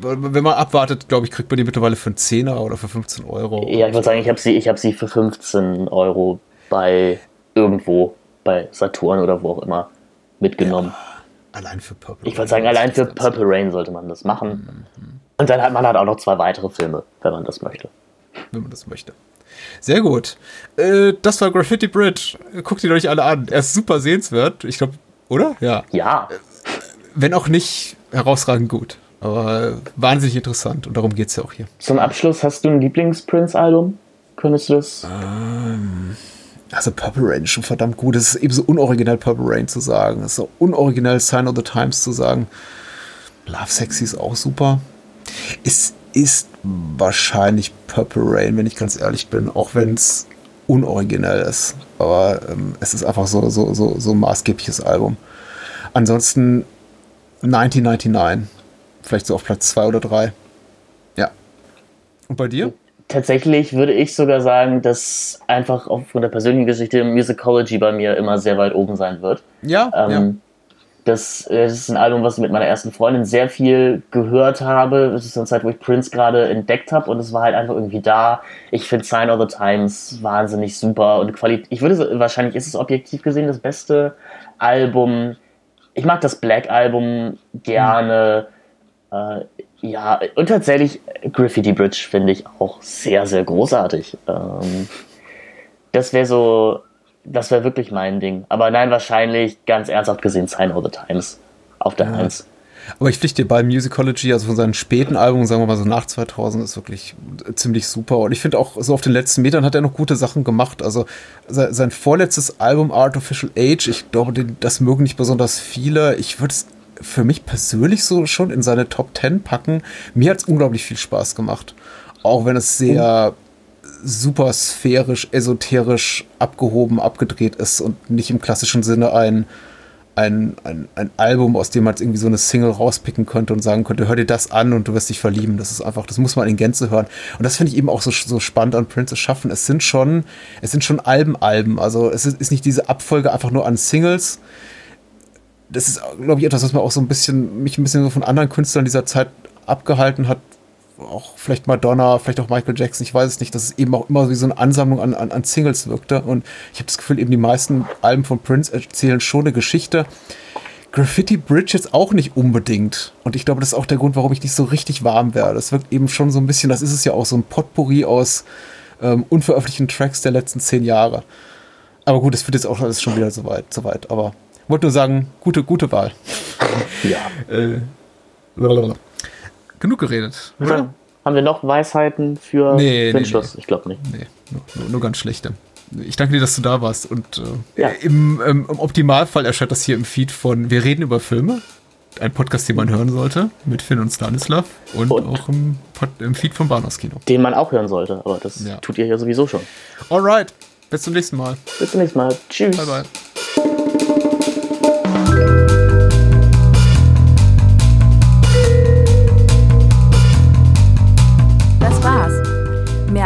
Wenn man abwartet, glaube ich, kriegt man die mittlerweile für einen Zehner oder für 15 Euro. Ja, ich würde sagen, ich habe sie, ich hab sie für 15 Euro bei irgendwo, bei Saturn oder wo auch immer, mitgenommen. Allein für Purple. Ich würde sagen, allein für Purple Rain sollte man das machen. Und dann hat man halt auch noch zwei weitere Filme, wenn man das möchte. Wenn man das möchte. Sehr gut. Äh, das war Graffiti Bridge. Guckt ihn euch alle an. Er ist super sehenswert. Ich glaube, oder? Ja. Ja, Wenn auch nicht herausragend gut. Aber wahnsinnig interessant. Und darum geht es ja auch hier. zum Abschluss hast du ein Lieblings-Prince-Album? Könntest du das? Also Purple Rain ist schon verdammt gut. Es ist eben so unoriginell Purple Rain zu sagen. Es ist so unoriginell Sign of the Times zu sagen. Love Sexy ist auch super. Es ist wahrscheinlich Purple Rain, wenn ich ganz ehrlich bin, auch wenn es unoriginell ist. Aber ähm, es ist einfach so, so, so, so ein maßgebliches Album. Ansonsten 1999. Vielleicht so auf Platz 2 oder 3. Ja. Und bei dir? Tatsächlich würde ich sogar sagen, dass einfach aufgrund der persönlichen Geschichte Musicology bei mir immer sehr weit oben sein wird. Ja. Ähm, äh, das ist ein Album, was ich mit meiner ersten Freundin sehr viel gehört habe. Das ist eine Zeit, wo ich Prince gerade entdeckt habe und es war halt einfach irgendwie da. Ich finde Sign of the Times wahnsinnig super und Qualität. Ich würde wahrscheinlich ist es objektiv gesehen das beste Album. Ich mag das Black Album gerne. Äh, ja, und tatsächlich Graffiti Bridge finde ich auch sehr, sehr großartig. Ähm, das wäre so das wäre wirklich mein Ding. Aber nein, wahrscheinlich ganz ernsthaft gesehen Sign of the Times auf der 1. Aber ich pflichte dir bei Musicology, also von seinen späten Alben, sagen wir mal so nach 2000, ist wirklich ziemlich super. Und ich finde auch, so auf den letzten Metern hat er noch gute Sachen gemacht. Also sein vorletztes Album, Artificial Age, ich glaube, das mögen nicht besonders viele. Ich würde es für mich persönlich so schon in seine Top 10 packen. Mir hat es unglaublich viel Spaß gemacht. Auch wenn es sehr super sphärisch, esoterisch abgehoben, abgedreht ist und nicht im klassischen Sinne ein ein, ein, ein Album, aus dem man jetzt irgendwie so eine Single rauspicken könnte und sagen könnte, hör dir das an und du wirst dich verlieben. Das ist einfach, das muss man in Gänze hören. Und das finde ich eben auch so, so spannend an Prince's Schaffen. Es sind schon, es sind schon Alben-Alben. Also es ist, ist nicht diese Abfolge einfach nur an Singles. Das ist, glaube ich, etwas, was man auch so ein bisschen, mich ein bisschen so von anderen Künstlern dieser Zeit abgehalten hat, auch vielleicht Madonna, vielleicht auch Michael Jackson, ich weiß es nicht, dass es eben auch immer wie so eine Ansammlung an, an, an Singles wirkte. Und ich habe das Gefühl, eben die meisten Alben von Prince erzählen schon eine Geschichte. Graffiti Bridge jetzt auch nicht unbedingt. Und ich glaube, das ist auch der Grund, warum ich nicht so richtig warm werde. Das wirkt eben schon so ein bisschen, das ist es ja auch, so ein Potpourri aus ähm, unveröffentlichten Tracks der letzten zehn Jahre. Aber gut, es wird jetzt auch alles schon wieder so weit. So weit. Aber wollte nur sagen, gute, gute Wahl. Ja. äh, genug geredet. Oder? Haben wir noch Weisheiten für, nee, für den nee, Schluss? Nee. Ich glaube nicht. Nee, nur, nur, nur, ganz schlechte. Ich danke dir, dass du da warst. Und äh, ja. im, ähm, im, Optimalfall erscheint das hier im Feed von Wir reden über Filme. Ein Podcast, den man hören sollte, mit Finn und Stanislav. Und, und auch im, im, Feed vom Bahnhofskino. Den man auch hören sollte, aber das ja. tut ihr ja sowieso schon. Alright, bis zum nächsten Mal. Bis zum nächsten Mal. Tschüss. Bye, bye.